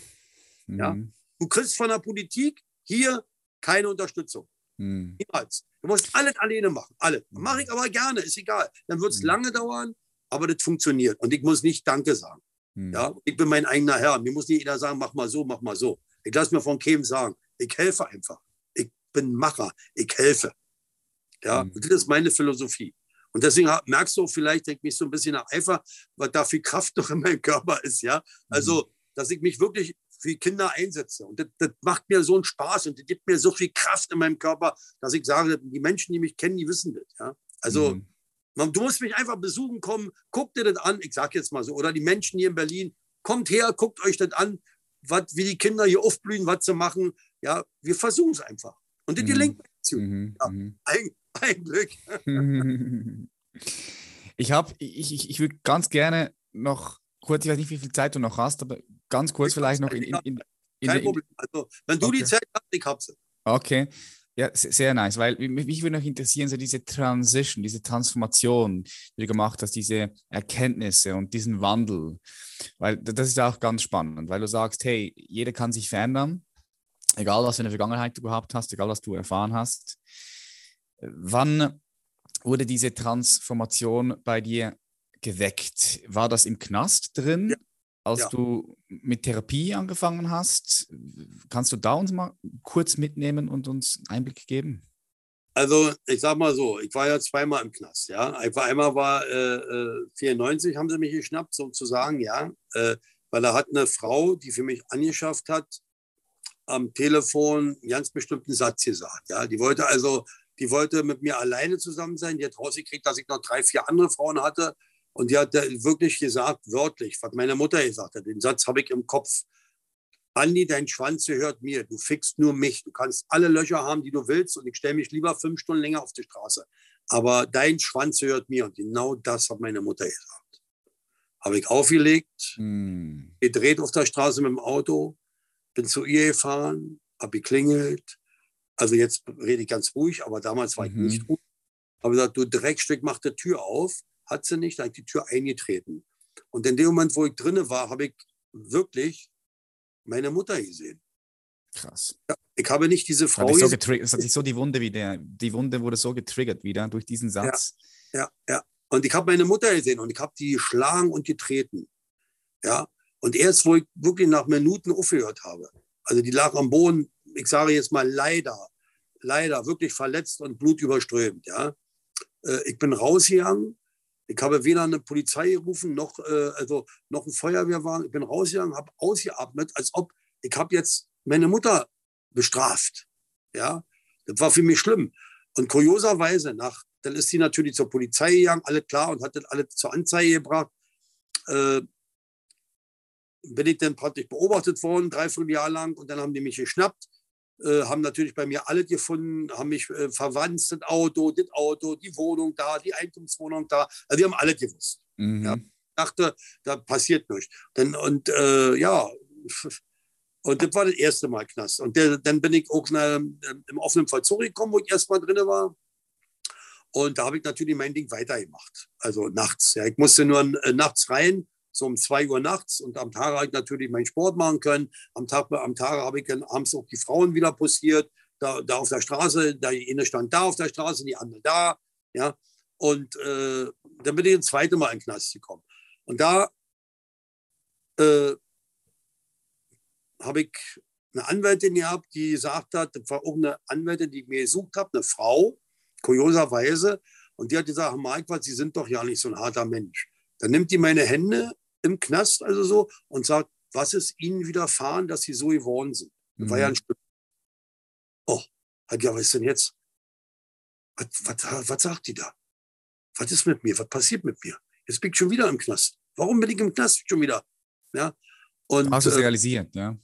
Mhm. Ja. Du kriegst von der Politik hier keine Unterstützung. Mhm. Niemals. Du musst alles alleine machen. Alles. Mache ich aber gerne, ist egal. Dann wird es mhm. lange dauern, aber das funktioniert. Und ich muss nicht Danke sagen. Hm. Ja, ich bin mein eigener Herr. Mir muss nicht jeder sagen, mach mal so, mach mal so. Ich lasse mir von keinem sagen. Ich helfe einfach. Ich bin Macher. Ich helfe. Ja, das ist meine Philosophie. Und deswegen merkst du vielleicht, denke mich so ein bisschen nach Eifer, weil da viel Kraft [LAUGHS] noch in meinem Körper ist. Ja, also, hm. dass ich mich wirklich für Kinder einsetze. Und das, das, macht mir so einen Spaß und das gibt mir so viel Kraft in meinem Körper, dass ich sage, die Menschen, die mich kennen, die wissen das. Ja, also. Mhm. Du musst mich einfach besuchen kommen, guck dir das an, ich sage jetzt mal so, oder die Menschen hier in Berlin, kommt her, guckt euch das an, wat, wie die Kinder hier aufblühen, was zu machen. Ja, wir versuchen es einfach. Und das mhm. gelingt zu. Mhm. Ja, mhm. [LAUGHS] ein, Glück. ich habe, ich, ich, ich würde ganz gerne noch kurz, ich weiß nicht, wie viel Zeit du noch hast, aber ganz kurz ich vielleicht noch in, in, in, in Kein Problem. Also, wenn du okay. die Zeit hast, ich habe sie. Okay. Ja, sehr nice, weil mich würde noch interessieren, so diese Transition, diese Transformation, die du gemacht hast, diese Erkenntnisse und diesen Wandel, weil das ist auch ganz spannend, weil du sagst, hey, jeder kann sich verändern, egal was für eine Vergangenheit du gehabt hast, egal was du erfahren hast. Wann wurde diese Transformation bei dir geweckt? War das im Knast drin? Ja als ja. du mit Therapie angefangen hast. Kannst du da uns mal kurz mitnehmen und uns Einblick geben? Also ich sag mal so, ich war ja zweimal im Knast, ja. einmal war äh, 94, äh, haben sie mich geschnappt, sozusagen, ja. Äh, weil da hat eine Frau, die für mich angeschafft hat, am Telefon einen ganz bestimmten Satz gesagt. Ja. Die wollte also, die wollte mit mir alleine zusammen sein. Die hat rausgekriegt, dass ich noch drei, vier andere Frauen hatte. Und die hat wirklich gesagt, wörtlich, was meine Mutter gesagt hat, den Satz habe ich im Kopf. Andi, dein Schwanz gehört mir. Du fickst nur mich. Du kannst alle Löcher haben, die du willst. Und ich stelle mich lieber fünf Stunden länger auf die Straße. Aber dein Schwanz gehört mir. Und genau das hat meine Mutter gesagt. Habe ich aufgelegt, hm. gedreht auf der Straße mit dem Auto, bin zu ihr gefahren, habe geklingelt. Also jetzt rede ich ganz ruhig, aber damals war ich mhm. nicht ruhig. Habe gesagt, du Dreckstück, mach die Tür auf hat sie nicht, da ich die Tür eingetreten. Und in dem Moment, wo ich drinne war, habe ich wirklich meine Mutter gesehen. Krass. Ja, ich habe nicht diese Frau. Das hat, so hat sich so die Wunde wieder, die Wunde wurde so getriggert wieder durch diesen Satz. Ja, ja. ja. Und ich habe meine Mutter gesehen und ich habe die geschlagen und getreten. Ja. Und erst, wo ich wirklich nach Minuten aufgehört habe, also die lag am Boden, ich sage jetzt mal leider, leider wirklich verletzt und blutüberströmt. Ja. Äh, ich bin rausgegangen ich habe weder eine Polizei gerufen, noch, äh, also noch ein Feuerwehrwagen. Ich bin rausgegangen, habe ausgeatmet, als ob ich habe jetzt meine Mutter bestraft. Ja, das war für mich schlimm. Und kurioserweise, nach, dann ist sie natürlich zur Polizei gegangen, alle klar, und hat das alles zur Anzeige gebracht. Äh, bin ich dann praktisch beobachtet worden, dreiviertel Jahr lang, und dann haben die mich geschnappt äh, haben natürlich bei mir alle gefunden, haben mich äh, verwandt, das Auto, das Auto, die Wohnung da, die Eigentumswohnung da. Also die haben alle gewusst. Mhm. Ja. Ich dachte, da passiert nichts. Dann, und äh, ja, [LAUGHS] und das war das erste Mal Knast. Und der, dann bin ich auch na, im offenen Fall zurückgekommen, wo ich erst mal drin war. Und da habe ich natürlich mein Ding weitergemacht. Also nachts. Ja. Ich musste nur äh, nachts rein so um zwei Uhr nachts und am Tag habe ich natürlich meinen Sport machen können. Am Tag, am Tag habe ich dann abends auch die Frauen wieder postiert, da, da auf der Straße, da die eine stand da auf der Straße, die andere da, ja. Und äh, dann bin ich das zweite Mal in den Knast gekommen. Und da äh, habe ich eine Anwältin gehabt, die gesagt hat, das war auch eine Anwältin, die ich mir gesucht habe, eine Frau, kurioserweise. Und die hat gesagt, Mike, Sie sind doch ja nicht so ein harter Mensch. Dann nimmt die meine Hände im Knast also so und sagt, was ist Ihnen widerfahren, dass Sie so geworden sind? Das war ja ein mhm. Stück. Oh, ja, was ist denn jetzt? Was, was, was sagt die da? Was ist mit mir? Was passiert mit mir? Jetzt bin ich schon wieder im Knast. Warum bin ich im Knast schon wieder? Ja. Und, Hast du es äh, realisiert, ja?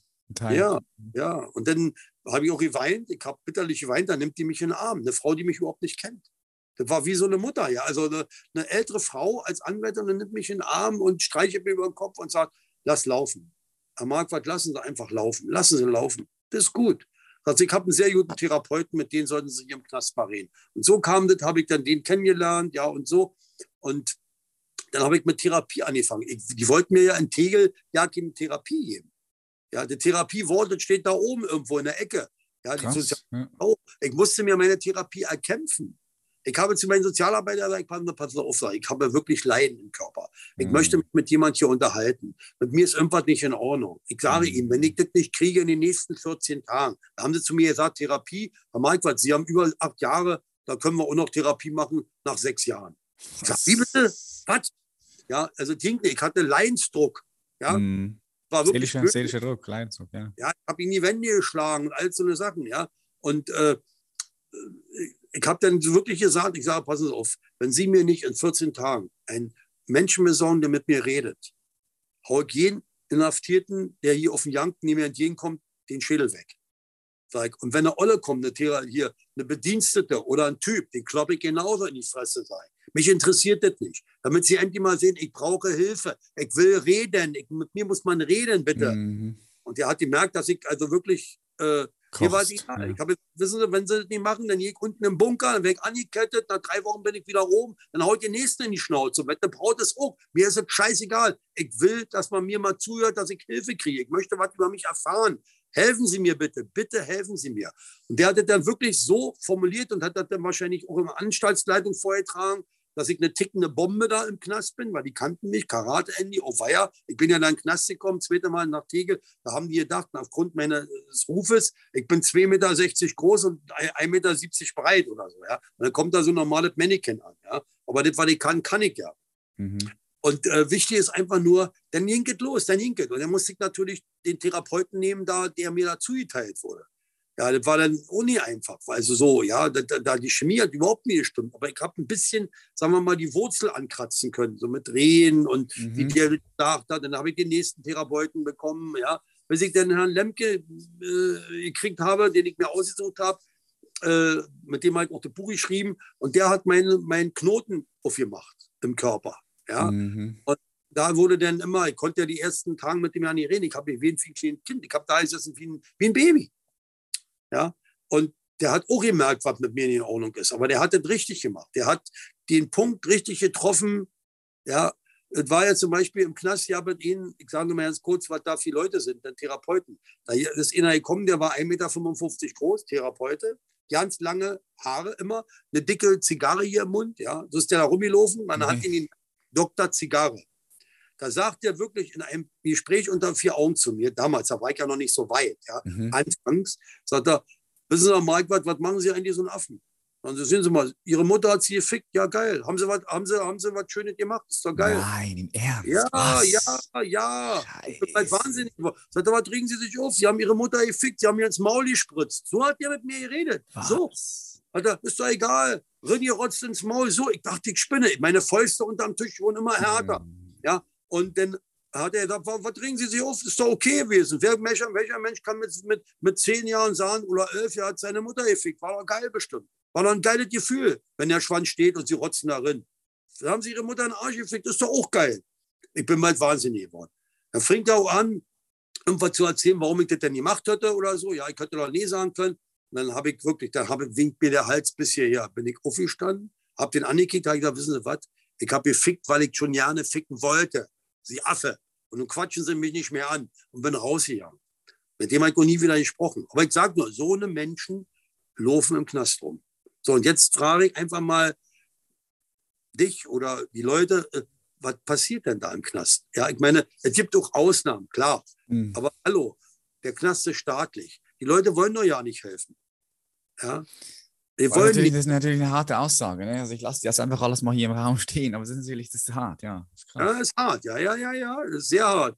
Ja, ja. Und dann habe ich auch geweint, ich habe bitterlich geweint, dann nimmt die mich in den Arm. Eine Frau, die mich überhaupt nicht kennt. Das war wie so eine Mutter, ja. Also eine, eine ältere Frau als Anwältin nimmt mich in den Arm und streichelt mir über den Kopf und sagt, lass laufen. Herr Marquardt, lassen Sie einfach laufen. Lassen Sie laufen. Das ist gut. Also ich habe einen sehr guten Therapeuten, mit denen sollten Sie sich im Knast mal reden. Und so kam das, habe ich dann den kennengelernt, ja, und so. Und dann habe ich mit Therapie angefangen. Ich, die wollten mir ja in Tegel ja keine Therapie geben. Ja, die Therapiewort steht da oben irgendwo in der Ecke. Ja, Krass, ja. Ich musste mir meine Therapie erkämpfen. Ich habe zu meinen Sozialarbeitern gesagt, pass auf, ich habe wirklich Leiden im Körper. Ich mhm. möchte mich mit jemand hier unterhalten. Mit mir ist irgendwas nicht in Ordnung. Ich sage mhm. ihm, wenn ich das nicht kriege in den nächsten 14 Tagen, da haben sie zu mir gesagt, Therapie, Herr Marquardt, Sie haben über acht Jahre, da können wir auch noch Therapie machen nach sechs Jahren. Ich sage, wie bitte? Was? Ja, also ich hatte Leinsdruck. Ja, mhm. war wirklich seelischer, seelischer Druck, Leinsdruck, ja. Ja, ich habe ihn in die Wände geschlagen und all so eine Sachen, ja. Und äh, ich habe dann wirklich gesagt, ich sage, passen Sie auf, wenn Sie mir nicht in 14 Tagen einen Menschen besorgen, der mit mir redet, hau ich jeden Inhaftierten, der hier auf den Janken mir entgegenkommt, den Schädel weg. Sag und wenn eine Olle kommt, eine, hier, eine Bedienstete oder ein Typ, den kloppe ich genauso in die Fresse sein. Mich interessiert das nicht. Damit Sie endlich mal sehen, ich brauche Hilfe. Ich will reden. Ich, mit mir muss man reden, bitte. Mhm. Und der hat gemerkt, dass ich also wirklich äh, hier war die, ja. ich habe, wissen Sie, wenn Sie das nicht machen, dann gehe ich unten im Bunker, dann werde ich angekettet, nach drei Wochen bin ich wieder oben, dann haut die Nächste in die Schnauze. Und der Braut ist auch. Mir ist es scheißegal. Ich will, dass man mir mal zuhört, dass ich Hilfe kriege. Ich möchte was über mich erfahren. Helfen Sie mir bitte, bitte helfen Sie mir. Und der hat das dann wirklich so formuliert und hat das dann wahrscheinlich auch in der Anstaltsleitung vorgetragen dass ich eine tickende Bombe da im Knast bin, weil die kannten mich, Karate Andy, oh weia. Ich bin ja in den Knast gekommen, zweite Mal nach Tegel. Da haben die gedacht, aufgrund meines Rufes, ich bin 2,60 Meter groß und 1,70 Meter breit oder so. Ja. Und dann kommt da so ein normales Mannequin an. Ja. Aber das, was ich kann, kann ich ja. Mhm. Und äh, wichtig ist einfach nur, dann hinket los, dann hinket. Und dann musste ich natürlich den Therapeuten nehmen, da, der mir da zugeteilt wurde. Ja, das war dann auch nie einfach. Also so, ja, da, da die Chemie hat überhaupt nie gestimmt. Aber ich habe ein bisschen, sagen wir mal, die Wurzel ankratzen können, so mit Drehen und mhm. wie der gedacht hat. Dann habe ich den nächsten Therapeuten bekommen, ja. Bis ich den Herrn Lemke äh, gekriegt habe, den ich mir ausgesucht habe, äh, mit dem habe ich auch das Buch geschrieben. Und der hat meinen mein Knoten aufgemacht im Körper. Ja. Mhm. Und da wurde dann immer, ich konnte ja die ersten Tage mit dem Herrn nicht reden. Ich habe wie ein Kind. Ich habe da gesessen wie ein, wie ein Baby. Ja? Und der hat auch gemerkt, was mit mir nicht in Ordnung ist. Aber der hat das richtig gemacht. Der hat den Punkt richtig getroffen. Ja, es war ja zum Beispiel im Knast, ja, mit Ihnen, ich sage nur mal ganz kurz, was da viele Leute sind, der Therapeuten. Da ist einer gekommen, der war 1,55 Meter groß, Therapeute, ganz lange Haare immer, eine dicke Zigarre hier im Mund, ja. So ist der da rumgelaufen, man mhm. hat ihn den Doktor Zigarre. Da sagt er wirklich in einem Gespräch unter vier Augen zu mir, damals, da war ich ja noch nicht so weit, ja, mhm. anfangs, sagt er, wissen Sie, Mike, was, was machen Sie eigentlich so einen Affen? Dann sehen Sie mal, Ihre Mutter hat Sie gefickt, ja geil. Haben Sie was, haben Sie, haben Sie was Schönes gemacht? Ist doch geil. Nein, im Ernst. Ja, was? ja, ja. Halt wahnsinnig. Sagt er, was regen Sie sich auf? Sie haben Ihre Mutter gefickt, Sie haben ihr ins Maul gespritzt. So hat er mit mir geredet. Was? So. Alter, ist doch egal. Rinni rotzt ins Maul. So, ich dachte, ich spinne. Meine Fäuste unterm Tisch wurden immer härter. Mhm. Ja, und dann hat er gesagt, was regen Sie sich auf? Das ist doch okay gewesen. Welcher, welcher Mensch kann mit, mit, mit zehn Jahren sagen oder elf Jahren hat seine Mutter gefickt? War doch geil bestimmt. War doch ein geiles Gefühl, wenn der Schwanz steht und sie rotzen darin. Da haben sie ihre Mutter in den Arsch gefickt, das ist doch auch geil. Ich bin bald wahnsinnig geworden. Dann fängt er auch an, irgendwas zu erzählen, warum ich das denn gemacht hätte oder so. Ja, ich hätte doch nie sagen können. Und dann habe ich wirklich, dann habe, winkt mir der Hals bis hierher. Bin ich aufgestanden, habe den angekickt, habe gesagt, wissen Sie was? Ich habe gefickt, weil ich schon gerne ficken wollte. Sie Affe. Und nun quatschen sie mich nicht mehr an und bin rausgegangen. Mit dem habe ich noch nie wieder gesprochen. Aber ich sage nur, so eine Menschen laufen im Knast rum. So, und jetzt frage ich einfach mal dich oder die Leute, äh, was passiert denn da im Knast? Ja, ich meine, es gibt auch Ausnahmen, klar. Mhm. Aber hallo, der Knast ist staatlich. Die Leute wollen doch ja nicht helfen. Ja, wir wollen natürlich, das ist natürlich eine harte Aussage. Ne? Also ich lasse das einfach alles mal hier im Raum stehen, aber das ist natürlich das ist hart, ja. Das ist, ja, ist hart, ja, ja, ja, ja, das ist sehr hart.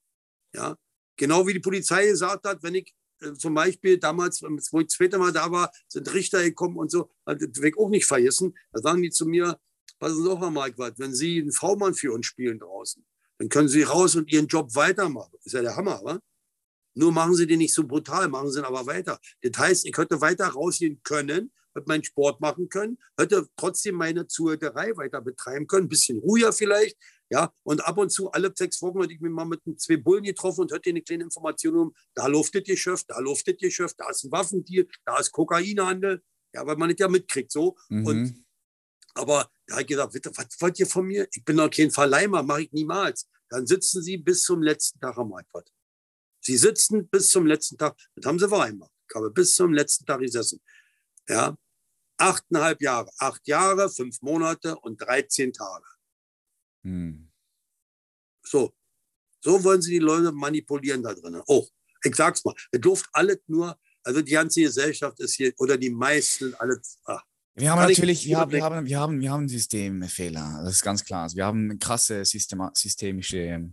Ja. Genau wie die Polizei gesagt hat, wenn ich äh, zum Beispiel damals, wo ich das zweite Mal da war, sind Richter gekommen und so, will ich auch nicht vergessen. Da sagen die zu mir, passen Sie auf, Herr Marquardt, wenn Sie einen V-Mann für uns spielen draußen, dann können Sie raus und Ihren Job weitermachen. Ist ja der Hammer, wa? Nur machen sie den nicht so brutal, machen sie ihn aber weiter. Das heißt, ich hätte weiter rausgehen können, hätte meinen Sport machen können, hätte trotzdem meine Zuhälterei weiter betreiben können, ein bisschen ruhiger vielleicht, ja, und ab und zu alle sechs Wochen hätte ich mich mal mit zwei Bullen getroffen und hätte eine kleine Information um, da läuft das Geschäft, da läuft das Geschäft, da ist ein Waffendeal, da ist Kokainhandel, ja, weil man das ja mitkriegt, so. Mhm. Und, aber da habe ich gesagt, bitte, was wollt ihr von mir? Ich bin doch kein Verleimer, mache ich niemals. Dann sitzen sie bis zum letzten Tag am iPad. Sie sitzen bis zum letzten Tag, das haben sie vereinbart. Ich habe bis zum letzten Tag gesessen. Ja, achteinhalb Jahre, acht Jahre, fünf Monate und 13 Tage. Hm. So, so wollen sie die Leute manipulieren da drin. Oh, ich sag's mal, es durft alles nur, also die ganze Gesellschaft ist hier, oder die meisten, alles. Ach, wir haben natürlich, wir haben, wir, haben, wir, haben, wir haben Systemfehler, das ist ganz klar. Also wir haben krasse Systema systemische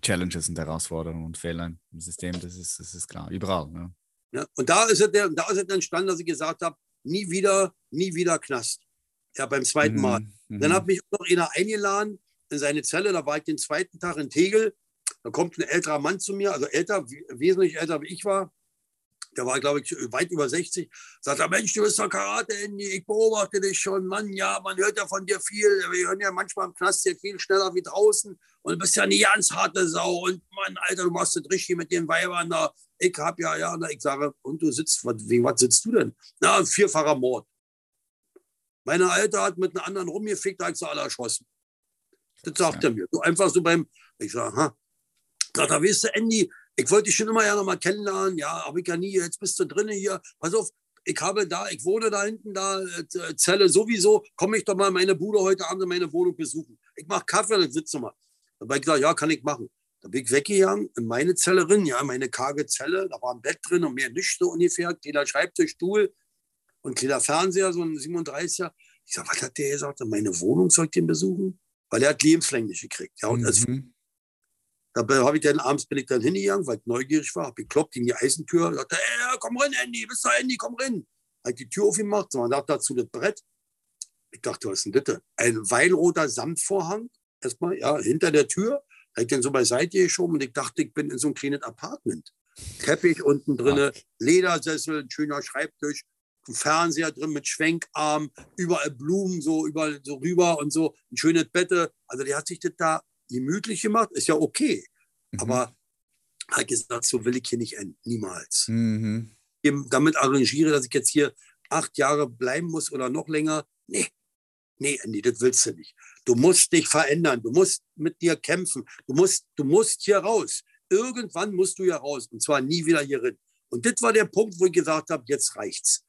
Challenges und Herausforderungen und Fehler im System, das ist, das ist klar, überall. Ne? Ja, und da ist, es da ist es entstanden, dass ich gesagt habe, nie wieder, nie wieder Knast. Ja, beim zweiten mhm. Mal. Mhm. Dann hat mich noch einer eingeladen in seine Zelle, da war ich den zweiten Tag in Tegel. Da kommt ein älterer Mann zu mir, also älter, wesentlich älter wie ich war der war, glaube ich, weit über 60, sagt er, Mensch, du bist doch Karate, Andy, ich beobachte dich schon, Mann, ja, man hört ja von dir viel, wir hören ja manchmal im Knast hier viel schneller wie draußen und du bist ja eine ganz harte Sau und Mann, Alter, du machst das richtig mit den Weibern da, ich hab ja, ja, ich sage, und du sitzt, wegen was sitzt du denn? Na, vierfacher Mord. Meine Alte hat mit einem anderen rumgefickt, da hat sie alle erschossen. Das sagt ja. er mir. So einfach so beim, ich sage, ha, sagt er, weißt du, Andy, ich wollte dich schon immer ja noch mal kennenlernen. Ja, habe ich ja nie. Jetzt bist du drinnen hier. Pass auf, ich habe da, ich wohne da hinten, da, äh, Zelle sowieso. Komme ich doch mal meine Bude heute Abend in meine Wohnung besuchen. Ich mache Kaffee und sitze mal. Da habe ich gesagt, ja, kann ich machen. Da bin ich weggegangen in meine Zelle drin, ja, meine karge Zelle. Da war ein Bett drin und mehr nichts so ungefähr. Kleiner Schreibtisch, Stuhl und kleiner Fernseher, so ein 37er. Ich sage, was hat der gesagt? Meine Wohnung soll ich den besuchen? Weil er hat lebenslänglich gekriegt. Ja, und mhm. als da habe ich dann abends bin ich dann hingegangen, weil ich neugierig war, habe geklopft in die Eisentür, sagte, hey, komm rein, Andy, bist du Andy, komm rein. Habe die Tür aufgemacht, man dachte dazu das Brett. Ich dachte, was ist denn das? Ein weinroter Samtvorhang, erstmal, ja, hinter der Tür. Habe ich dann so beiseite geschoben und ich dachte, ich bin in so einem kleinen Apartment. Teppich unten drin, Ledersessel, ein schöner Schreibtisch, ein Fernseher drin mit Schwenkarm, überall Blumen so überall so rüber und so, ein schönes Bett. Also der hat sich das da gemütlich gemacht, ist ja okay. Mhm. Aber hat gesagt, so will ich hier nicht enden. Niemals. Mhm. Damit arrangiere, dass ich jetzt hier acht Jahre bleiben muss oder noch länger. Nee, nee, Andy, das willst du nicht. Du musst dich verändern. Du musst mit dir kämpfen. Du musst, du musst hier raus. Irgendwann musst du hier raus. Und zwar nie wieder hier rein. Und das war der Punkt, wo ich gesagt habe, jetzt reicht's.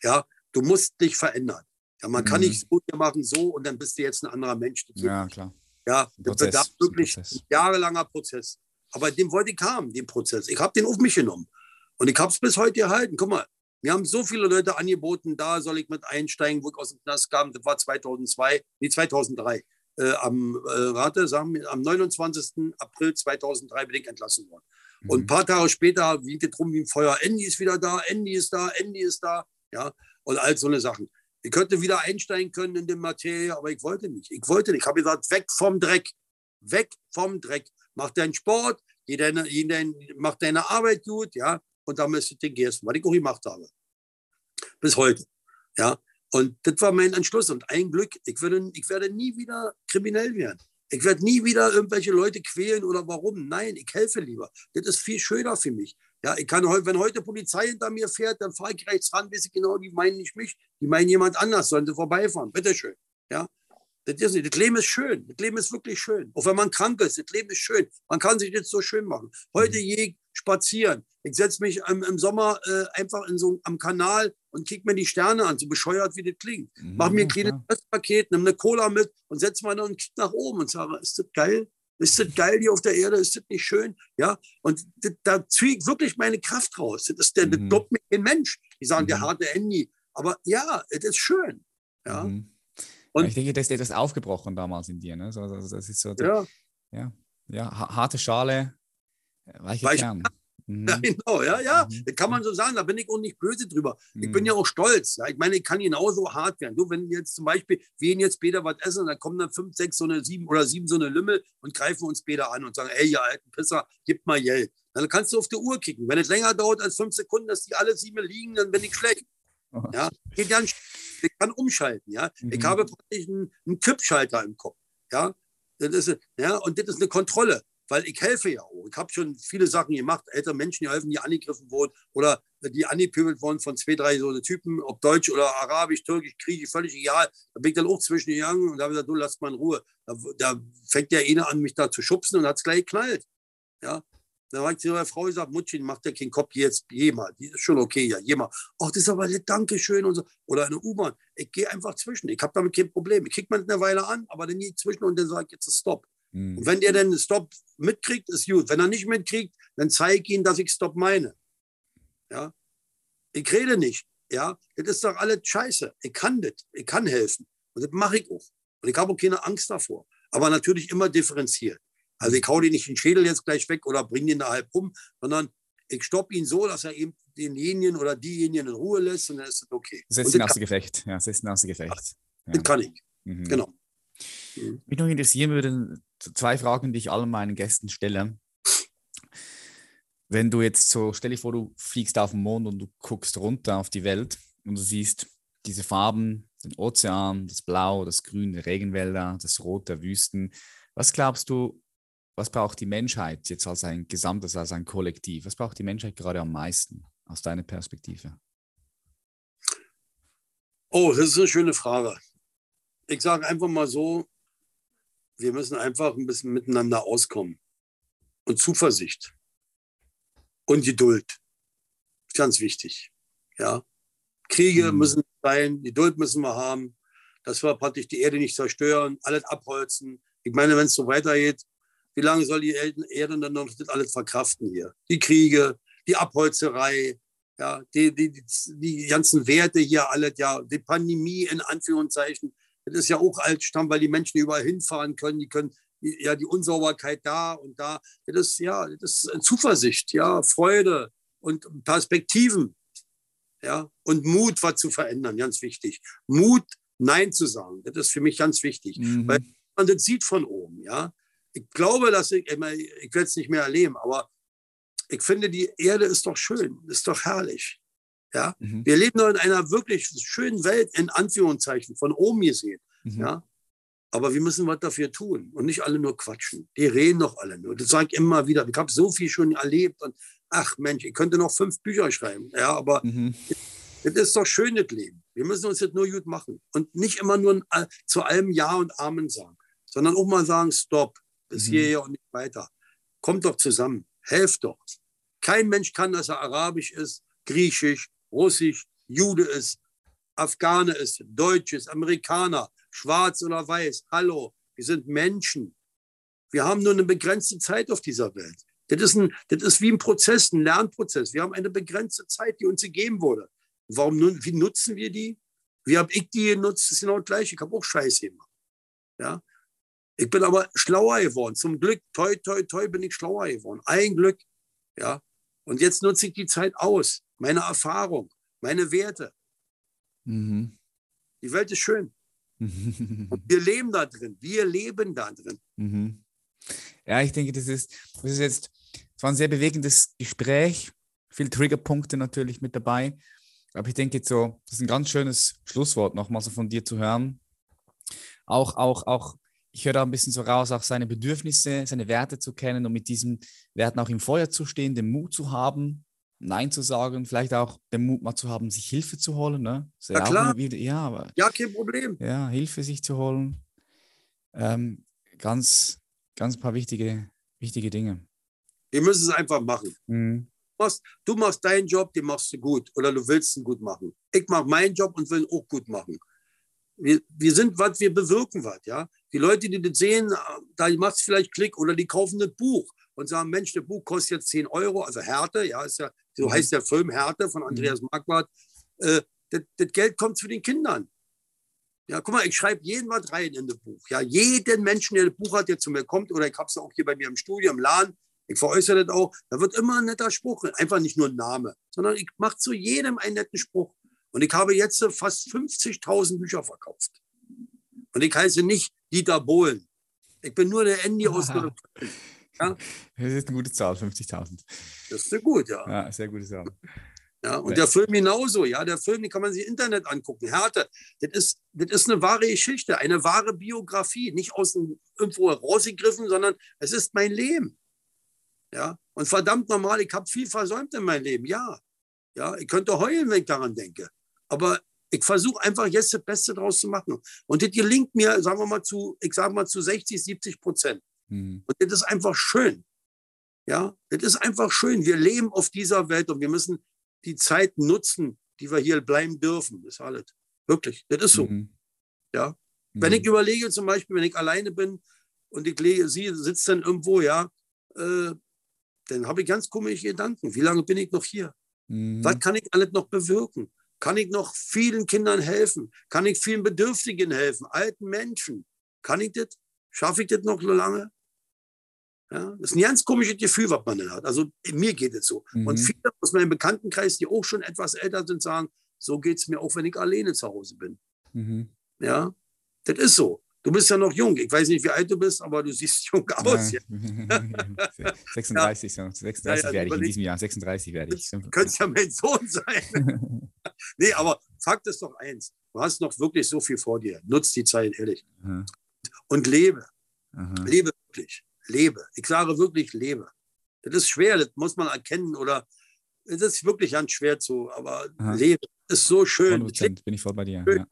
Ja, du musst dich verändern. Ja, man mhm. kann nicht so machen, so und dann bist du jetzt ein anderer Mensch. Ja, klar. Ja, das bedarf wirklich ein jahrelanger Prozess. Aber dem wollte ich haben, den Prozess. Ich habe den auf mich genommen. Und ich habe es bis heute gehalten. Guck mal, mir haben so viele Leute angeboten, da soll ich mit einsteigen, wo ich aus dem Knast kam. Das war 2002, nee, 2003. Äh, am, äh, Rate, sagen wir, am 29. April 2003 bin ich entlassen worden. Mhm. Und ein paar Tage später wiegt es rum wie ein Feuer. Andy ist wieder da, Andy ist da, Andy ist da. Ja, und all so eine Sachen. Ich könnte wieder einsteigen können in die Materie, aber ich wollte nicht. Ich wollte nicht. Ich habe gesagt, weg vom Dreck. Weg vom Dreck. Mach deinen Sport, geh deine, geh dein, mach deine Arbeit gut, ja. Und dann müsstest du den gehen, was ich auch gemacht habe. Bis heute. Ja. Und das war mein Entschluss. Und ein Glück, ich werde, ich werde nie wieder kriminell werden. Ich werde nie wieder irgendwelche Leute quälen oder warum. Nein, ich helfe lieber. Das ist viel schöner für mich. Ja, ich kann wenn heute Polizei hinter mir fährt, dann fahre ich rechts ran, weiß ich genau, die meinen nicht mich, die meinen jemand anders, sollen sie vorbeifahren. Bitteschön. Ja. Das, ist nicht. das Leben ist schön. Das Leben ist wirklich schön. Auch wenn man krank ist, das Leben ist schön. Man kann sich das so schön machen. Heute mhm. je spazieren. Ich setze mich im, im Sommer äh, einfach in so, am Kanal und kicke mir die Sterne an, so bescheuert wie das klingt. Mhm, Mach mir ein kleines Paket, nimm eine Cola mit und setze mal und kick nach oben und sage, ist das geil? Ist das geil hier auf der Erde? Ist das nicht schön? Ja, und das, da ziehe ich wirklich meine Kraft raus. Das, ist der, mhm. das mir kein Mensch. Die sagen, mhm. der harte Handy. Aber ja, es ist schön. Ja. Mhm. Und ich denke, das ist etwas aufgebrochen damals in dir. Ne? Also, das ist so, ja. ja, ja, harte Schale, weiche Weich, Kern. [LAUGHS] Mhm. Ja, genau, ja, ja. Mhm. Das kann man so sagen, da bin ich auch nicht böse drüber. Mhm. Ich bin mhm. ja auch stolz. Ja. Ich meine, ich kann genauso hart werden. Du, wenn jetzt zum Beispiel, wir gehen jetzt später was essen, dann kommen dann fünf, sechs, so eine sieben oder sieben so eine Lümmel und greifen uns später an und sagen, ey, ihr alten Pisser, gib mal Geld. Dann kannst du auf die Uhr kicken. Wenn es länger dauert als fünf Sekunden, dass die alle sieben liegen, dann bin ich schlecht. Ja, geht ganz, ich kann umschalten. Ja, mhm. ich habe praktisch einen, einen Kippschalter im Kopf. Ja, das ist, ja, und das ist eine Kontrolle weil ich helfe ja auch. Ich habe schon viele Sachen gemacht, ältere Menschen, die helfen, die angegriffen wurden oder die angepöbelt wurden von zwei, drei so Typen, ob Deutsch oder Arabisch, Türkisch, Griechisch, völlig egal. Da bin ich dann auch zwischen gegangen und habe ich gesagt, du lass mal in Ruhe. Da, da fängt der eine an, mich da zu schubsen und hat es gleich geknallt. Ja, da habe ich zu meiner Frau gesagt, Mutti, mach dir keinen Kopf, jetzt geh mal. Die ist schon okay, ja, geh mal. Ach, das ist aber nett, Dankeschön und so. Oder eine U-Bahn. Ich gehe einfach zwischen. Ich habe damit kein Problem. Ich kriege mal eine Weile an, aber dann nie zwischen und dann sage ich jetzt Stopp. Mhm. Und wenn der dann Stop mitkriegt, ist gut. Wenn er nicht mitkriegt, dann zeige ich ihm, dass ich Stop meine. Ja? Ich rede nicht. Ja? Das ist doch alles scheiße. Ich kann das. Ich kann helfen. Und das mache ich auch. Und ich habe auch keine Angst davor. Aber natürlich immer differenziert. Also ich hau den nicht den Schädel jetzt gleich weg oder bringe den da halb um, sondern ich stoppe ihn so, dass er eben denjenigen oder diejenigen in Ruhe lässt und dann ist es okay. Das ist ein Gefecht. Ja, das ist ein Gefecht. Ja. Das kann ich. Mhm. Genau. Mhm. Mich noch interessieren würde, zwei Fragen, die ich allen meinen Gästen stelle. Wenn du jetzt so, stell dir vor, du fliegst auf den Mond und du guckst runter auf die Welt und du siehst diese Farben, den Ozean, das Blau, das Grün der Regenwälder, das Rot der Wüsten. Was glaubst du, was braucht die Menschheit jetzt als ein gesamtes, als ein Kollektiv? Was braucht die Menschheit gerade am meisten aus deiner Perspektive? Oh, das ist eine schöne Frage. Ich sage einfach mal so, wir müssen einfach ein bisschen miteinander auskommen. Und Zuversicht und Geduld. Ganz wichtig. Ja. Kriege mhm. müssen sein, Geduld müssen wir haben, dass wir praktisch die Erde nicht zerstören, alles abholzen. Ich meine, wenn es so weitergeht, wie lange soll die Erde dann noch das alles verkraften hier? Die Kriege, die Abholzerei, ja, die, die, die, die ganzen Werte hier, alles, ja, die Pandemie in Anführungszeichen, das ist ja auch Altstamm, weil die Menschen überall hinfahren können. Die können ja die Unsauberkeit da und da. Das ist ja, das ist Zuversicht, ja, Freude und Perspektiven, ja, und Mut, was zu verändern, ganz wichtig. Mut, Nein zu sagen, das ist für mich ganz wichtig, mhm. weil man das sieht von oben, ja. Ich glaube, dass ich, ich werde es nicht mehr erleben, aber ich finde, die Erde ist doch schön, ist doch herrlich. Ja? Mhm. Wir leben nur in einer wirklich schönen Welt, in Anführungszeichen, von oben gesehen. Mhm. Ja? Aber wir müssen was dafür tun und nicht alle nur quatschen. Die reden doch alle nur. Das sage ich immer wieder. Ich habe so viel schon erlebt und ach Mensch, ich könnte noch fünf Bücher schreiben. Ja, aber mhm. das ist doch schön, das Leben. Wir müssen uns jetzt nur gut machen und nicht immer nur zu allem Ja und Amen sagen, sondern auch mal sagen, stopp, bis mhm. hierher und nicht weiter. Kommt doch zusammen, helft doch. Kein Mensch kann, dass er arabisch ist, griechisch, Russisch, Jude ist, Afghane ist, Deutsch ist, Amerikaner, schwarz oder weiß. Hallo, wir sind Menschen. Wir haben nur eine begrenzte Zeit auf dieser Welt. Das ist, ein, das ist wie ein Prozess, ein Lernprozess. Wir haben eine begrenzte Zeit, die uns gegeben wurde. Warum, wie nutzen wir die? Wie habe ich die genutzt? Das ist genau das Gleiche. Ich habe auch Scheiße gemacht. Ja? Ich bin aber schlauer geworden. Zum Glück, toi, toi, toi, bin ich schlauer geworden. Ein Glück. Ja? Und jetzt nutze ich die Zeit aus meine Erfahrung, meine Werte. Mhm. Die Welt ist schön. Und [LAUGHS] wir leben da drin. Wir leben da drin. Mhm. Ja, ich denke, das ist, das ist jetzt, es war ein sehr bewegendes Gespräch. Viele Triggerpunkte natürlich mit dabei. Aber ich denke jetzt so, das ist ein ganz schönes Schlusswort nochmal so von dir zu hören. Auch, auch, auch, ich höre da ein bisschen so raus, auch seine Bedürfnisse, seine Werte zu kennen und mit diesen Werten auch im Feuer zu stehen, den Mut zu haben, Nein zu sagen, vielleicht auch den Mut mal zu haben, sich Hilfe zu holen. Ne? Ja, klar. Wieder, ja, aber, ja, kein Problem. Ja, Hilfe sich zu holen. Ähm, ganz, ganz paar wichtige, wichtige Dinge. Wir müssen es einfach machen. Mhm. Du, machst, du machst deinen Job, den machst du gut oder du willst ihn gut machen. Ich mache meinen Job und will ihn auch gut machen. Wir, wir sind was, wir bewirken was. Ja? Die Leute, die das sehen, da macht es vielleicht Klick oder die kaufen das Buch und sagen, Mensch, das Buch kostet jetzt 10 Euro, also Härte, ja, ist ja, so mhm. heißt der Film Härte von Andreas mhm. Marquardt. Äh, das, das, Geld kommt zu den Kindern. Ja, guck mal, ich schreibe jeden was rein in das Buch. Ja, jeden Menschen, der das Buch hat, der zu mir kommt, oder ich habe es auch hier bei mir im Studio, im Laden, Ich veräußere das auch. Da wird immer ein netter Spruch, einfach nicht nur ein Name, sondern ich mache zu jedem einen netten Spruch. Und ich habe jetzt fast 50.000 Bücher verkauft. Und ich heiße nicht Dieter Bohlen. Ich bin nur der Andy aus [LAUGHS] Köln. Ja? Das ist eine gute Zahl, 50.000. Das ist gut, ja. Ja, sehr gute Zahl. Ja, und der Film genauso, ja, der Film, den kann man sich im Internet angucken. Härte, das ist, das ist eine wahre Geschichte, eine wahre Biografie, nicht aus dem, irgendwo rausgegriffen, sondern es ist mein Leben. Ja, und verdammt normal, ich habe viel versäumt in meinem Leben, ja. Ja, ich könnte heulen, wenn ich daran denke. Aber ich versuche einfach jetzt das Beste draus zu machen. Und das gelingt mir, sagen wir mal, zu, ich sage mal, zu 60, 70 Prozent. Mhm. Und das ist einfach schön. Ja, das ist einfach schön. Wir leben auf dieser Welt und wir müssen die Zeit nutzen, die wir hier bleiben dürfen. Das ist alles. Wirklich, das ist so. Mhm. Ja. Mhm. Wenn ich überlege, zum Beispiel, wenn ich alleine bin und ich lege, sie sitzt dann irgendwo, ja, äh, dann habe ich ganz komische Gedanken. Wie lange bin ich noch hier? Mhm. Was kann ich alles noch bewirken? Kann ich noch vielen Kindern helfen? Kann ich vielen Bedürftigen helfen? Alten Menschen? Kann ich das? Schaffe ich das noch so lange? Ja, das ist ein ganz komisches Gefühl, was man dann hat. Also mir geht es so. Mhm. Und viele aus meinem Bekanntenkreis, die auch schon etwas älter sind, sagen, so geht es mir auch, wenn ich alleine zu Hause bin. Mhm. Ja, das ist so. Du bist ja noch jung. Ich weiß nicht, wie alt du bist, aber du siehst [LAUGHS] jung aus. Ja. 36, ja. [LAUGHS] 36 ja, werde ich in diesem Jahr. 36 werde ich. Könnte ja mein Sohn sein. [LAUGHS] nee, aber Fakt ist doch eins. Du hast noch wirklich so viel vor dir. Nutz die Zeit, ehrlich. Mhm. Und lebe. Mhm. Lebe wirklich lebe. Ich sage wirklich lebe. Das ist schwer, das muss man erkennen oder es ist wirklich ganz schwer zu, aber Aha. lebe ist so schön. 100% bin ich voll bei dir. Ja.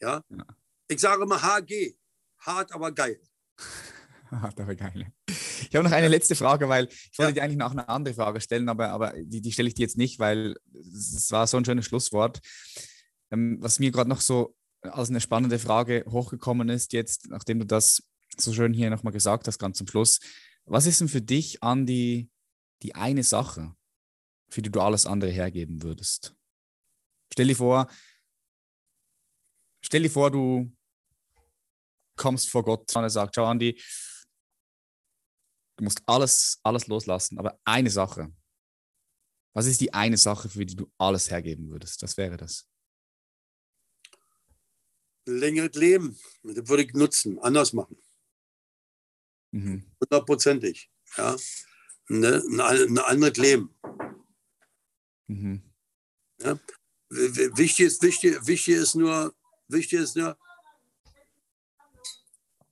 Ja? ja. Ich sage immer HG, hart, aber geil. [LAUGHS] hart, aber geil. Ich habe noch eine letzte Frage, weil ich wollte ja. dir eigentlich noch eine andere Frage stellen, aber, aber die, die stelle ich dir jetzt nicht, weil es war so ein schönes Schlusswort. Ähm, was mir gerade noch so als eine spannende Frage hochgekommen ist, jetzt, nachdem du das so schön hier nochmal gesagt hast, ganz zum Schluss. Was ist denn für dich, Andi, die eine Sache, für die du alles andere hergeben würdest? Stell dir vor, stell dir vor, du kommst vor Gott und er sagt, schau, Andi, du musst alles, alles loslassen, aber eine Sache. Was ist die eine Sache, für die du alles hergeben würdest? Was wäre das? Längeres Leben. Das würde ich nutzen, anders machen. Mhm. Hundertprozentig. Ja. Ne, ein, ein anderes Leben. Mhm. Ja. Wichtig ist, wichtig, wichtig ist nur, wichtig ist nur,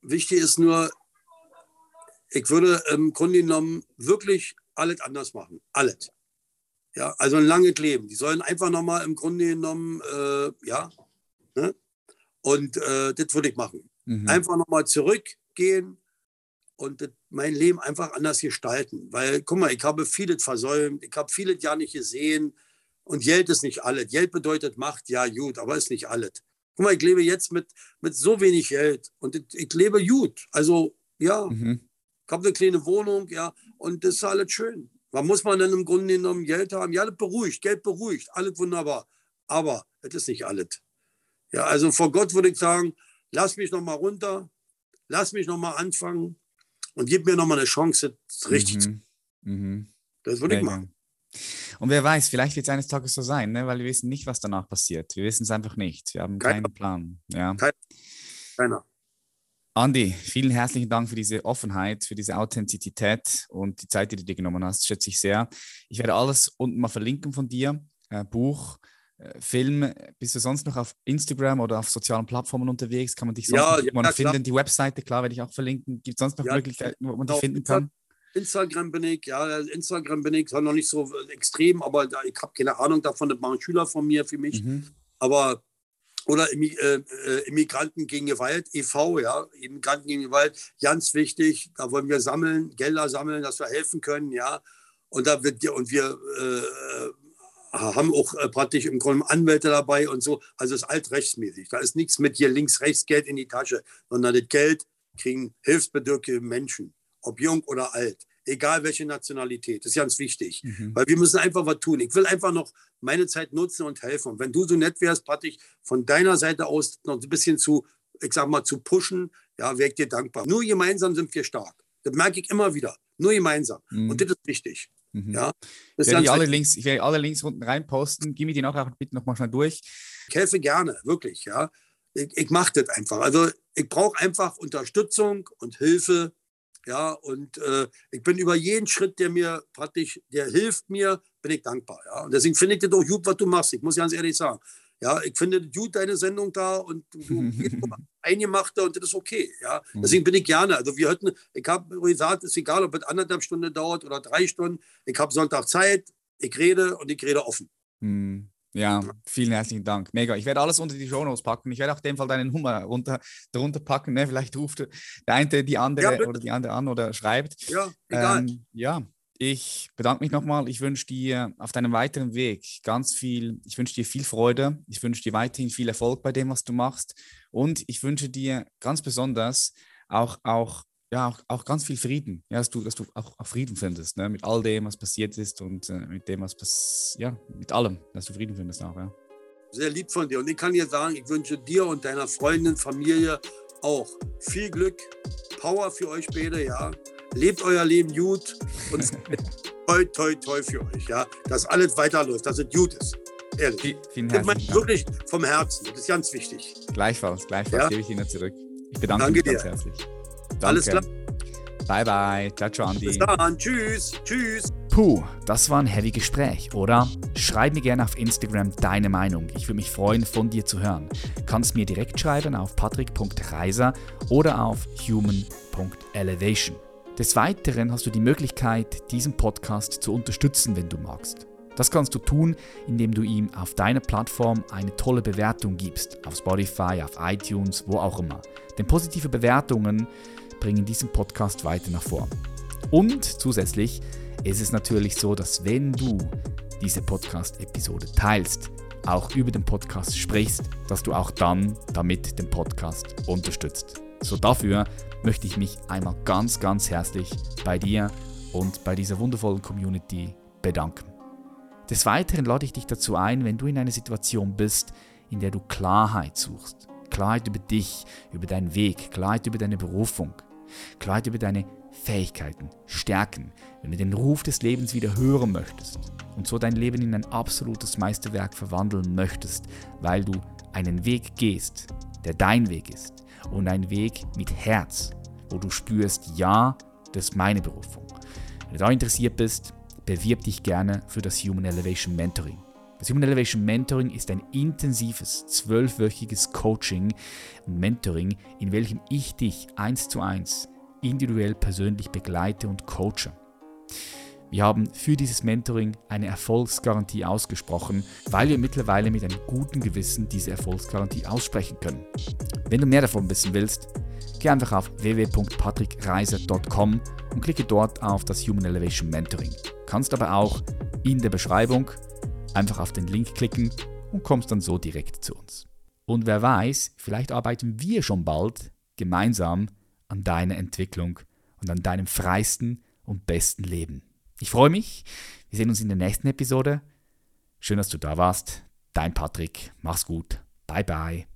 wichtig ist nur, ich würde im Grunde genommen wirklich alles anders machen. Alles. Ja, also ein langes Leben. Die sollen einfach nochmal im Grunde genommen, äh, ja, ne? und äh, das würde ich machen. Mhm. Einfach nochmal zurückgehen, und mein Leben einfach anders gestalten. Weil, guck mal, ich habe vieles versäumt, ich habe vieles ja nicht gesehen und Geld ist nicht alles. Geld bedeutet Macht, ja, gut, aber ist nicht alles. Guck mal, ich lebe jetzt mit, mit so wenig Geld und ich, ich lebe gut. Also, ja, mhm. ich habe eine kleine Wohnung, ja, und das ist alles schön. Was muss man denn im Grunde genommen Geld haben? Ja, das beruhigt, Geld beruhigt, alles wunderbar. Aber es ist nicht alles. Ja, also vor Gott würde ich sagen, lass mich noch mal runter, lass mich noch mal anfangen und gib mir nochmal eine Chance, das richtig mhm. zu mhm. Das würde ich machen. Und wer weiß, vielleicht wird es eines Tages so sein, ne? weil wir wissen nicht, was danach passiert. Wir wissen es einfach nicht. Wir haben keiner. keinen Plan. Ja. Keiner. Andi, vielen herzlichen Dank für diese Offenheit, für diese Authentizität und die Zeit, die du dir genommen hast. Schätze ich sehr. Ich werde alles unten mal verlinken von dir. Äh, Buch, Film, bist du sonst noch auf Instagram oder auf sozialen Plattformen unterwegs? Kann man dich sonst ja, ja, finden? Klar. Die Webseite, klar, werde ich auch verlinken. Gibt es sonst noch ja, Möglichkeiten, wo man dich finden kann? Instagram bin ich, ja, Instagram bin ich zwar noch nicht so extrem, aber ich habe keine Ahnung davon, das machen Schüler von mir für mich. Mhm. Aber oder äh, äh, Immigranten gegen Gewalt, e.V., ja, Immigranten gegen Gewalt, ganz wichtig. Da wollen wir sammeln, Gelder sammeln, dass wir helfen können, ja. Und da wird und wir äh, haben auch äh, praktisch im Grunde Anwälte dabei und so. Also es ist altrechtsmäßig. Da ist nichts mit hier links, rechts Geld in die Tasche, sondern das Geld kriegen hilfsbedürftige Menschen, ob jung oder alt, egal welche Nationalität. Das ist ganz wichtig, mhm. weil wir müssen einfach was tun. Ich will einfach noch meine Zeit nutzen und helfen. Und wenn du so nett wärst, praktisch von deiner Seite aus noch ein bisschen zu, ich sag mal, zu pushen, ja, wäre ich dir dankbar. Nur gemeinsam sind wir stark. Das merke ich immer wieder. Nur gemeinsam. Mhm. Und das ist wichtig. Mhm. Ja, ich werde, alle Links, ich werde alle Links unten reinposten. Gib mir die nachher bitte nochmal schnell durch. Ich helfe gerne, wirklich. Ja. Ich, ich mache das einfach. Also ich brauche einfach Unterstützung und Hilfe. Ja, und äh, ich bin über jeden Schritt, der mir praktisch, der hilft mir, bin ich dankbar. Ja. Und deswegen finde ich das auch gut, was du machst. Ich muss ganz ehrlich sagen. Ja, ich finde gut deine Sendung da und du [LAUGHS] eingemachte und das ist okay. Ja, mhm. deswegen bin ich gerne. Also wir hatten, ich habe gesagt, es ist egal, ob es anderthalb Stunden dauert oder drei Stunden. Ich habe Sonntag Zeit, ich rede und ich rede offen. Mhm. Ja, vielen herzlichen Dank. Mega. Ich werde alles unter die Show Notes packen. Ich werde auch dem Fall deine Nummer runter, darunter packen. Ne? Vielleicht ruft der eine die andere ja, oder die andere an oder schreibt. Ja, egal. Ähm, ja, ich bedanke mich nochmal. Ich wünsche dir auf deinem weiteren Weg ganz viel, ich wünsche dir viel Freude. Ich wünsche dir weiterhin viel Erfolg bei dem, was du machst. Und ich wünsche dir ganz besonders auch, auch, ja, auch, auch ganz viel Frieden. Ja, dass du, dass du auch, auch Frieden findest, ne? mit all dem, was passiert ist und äh, mit dem, was ja, mit allem, dass du Frieden findest auch, ja. Sehr lieb von dir. Und ich kann dir sagen, ich wünsche dir und deiner Freundin, Familie auch viel Glück, Power für euch beide, ja lebt euer Leben gut und toi, toi, toi für euch, ja, dass alles weiterläuft, dass es gut ist. Ehrlich. Vielen herzlichen Dank. Wirklich vom Herzen, das ist ganz wichtig. Gleichfalls, gleichfalls ja? gebe ich Ihnen zurück. Ich bedanke Danke mich ganz dir. herzlich. Danke. Alles klar. Bye, bye. Ciao, ciao, Andi. Bis dann. Tschüss. Tschüss. Puh, das war ein heavy Gespräch, oder? Schreib mir gerne auf Instagram deine Meinung. Ich würde mich freuen, von dir zu hören. Kannst mir direkt schreiben auf patrick.reiser oder auf human.elevation. Des Weiteren hast du die Möglichkeit, diesen Podcast zu unterstützen, wenn du magst. Das kannst du tun, indem du ihm auf deiner Plattform eine tolle Bewertung gibst, auf Spotify, auf iTunes, wo auch immer. Denn positive Bewertungen bringen diesen Podcast weiter nach vorn. Und zusätzlich ist es natürlich so, dass wenn du diese Podcast-Episode teilst, auch über den Podcast sprichst, dass du auch dann damit den Podcast unterstützt. So dafür möchte ich mich einmal ganz, ganz herzlich bei dir und bei dieser wundervollen Community bedanken. Des Weiteren lade ich dich dazu ein, wenn du in einer Situation bist, in der du Klarheit suchst. Klarheit über dich, über deinen Weg, Klarheit über deine Berufung, Klarheit über deine Fähigkeiten, Stärken, wenn du den Ruf des Lebens wieder hören möchtest und so dein Leben in ein absolutes Meisterwerk verwandeln möchtest, weil du einen Weg gehst, der dein Weg ist, und ein Weg mit Herz, wo du spürst, ja, das ist meine Berufung. Wenn du da interessiert bist, bewirb dich gerne für das Human Elevation Mentoring. Das Human Elevation Mentoring ist ein intensives, zwölfwöchiges Coaching und Mentoring, in welchem ich dich eins zu eins individuell persönlich begleite und coache. Wir haben für dieses Mentoring eine Erfolgsgarantie ausgesprochen, weil wir mittlerweile mit einem guten Gewissen diese Erfolgsgarantie aussprechen können. Wenn du mehr davon wissen willst, geh einfach auf www.patrickreiser.com und klicke dort auf das Human Elevation Mentoring. Kannst aber auch in der Beschreibung einfach auf den Link klicken und kommst dann so direkt zu uns. Und wer weiß, vielleicht arbeiten wir schon bald gemeinsam an deiner Entwicklung und an deinem freisten und besten Leben. Ich freue mich. Wir sehen uns in der nächsten Episode. Schön, dass du da warst. Dein Patrick. Mach's gut. Bye bye.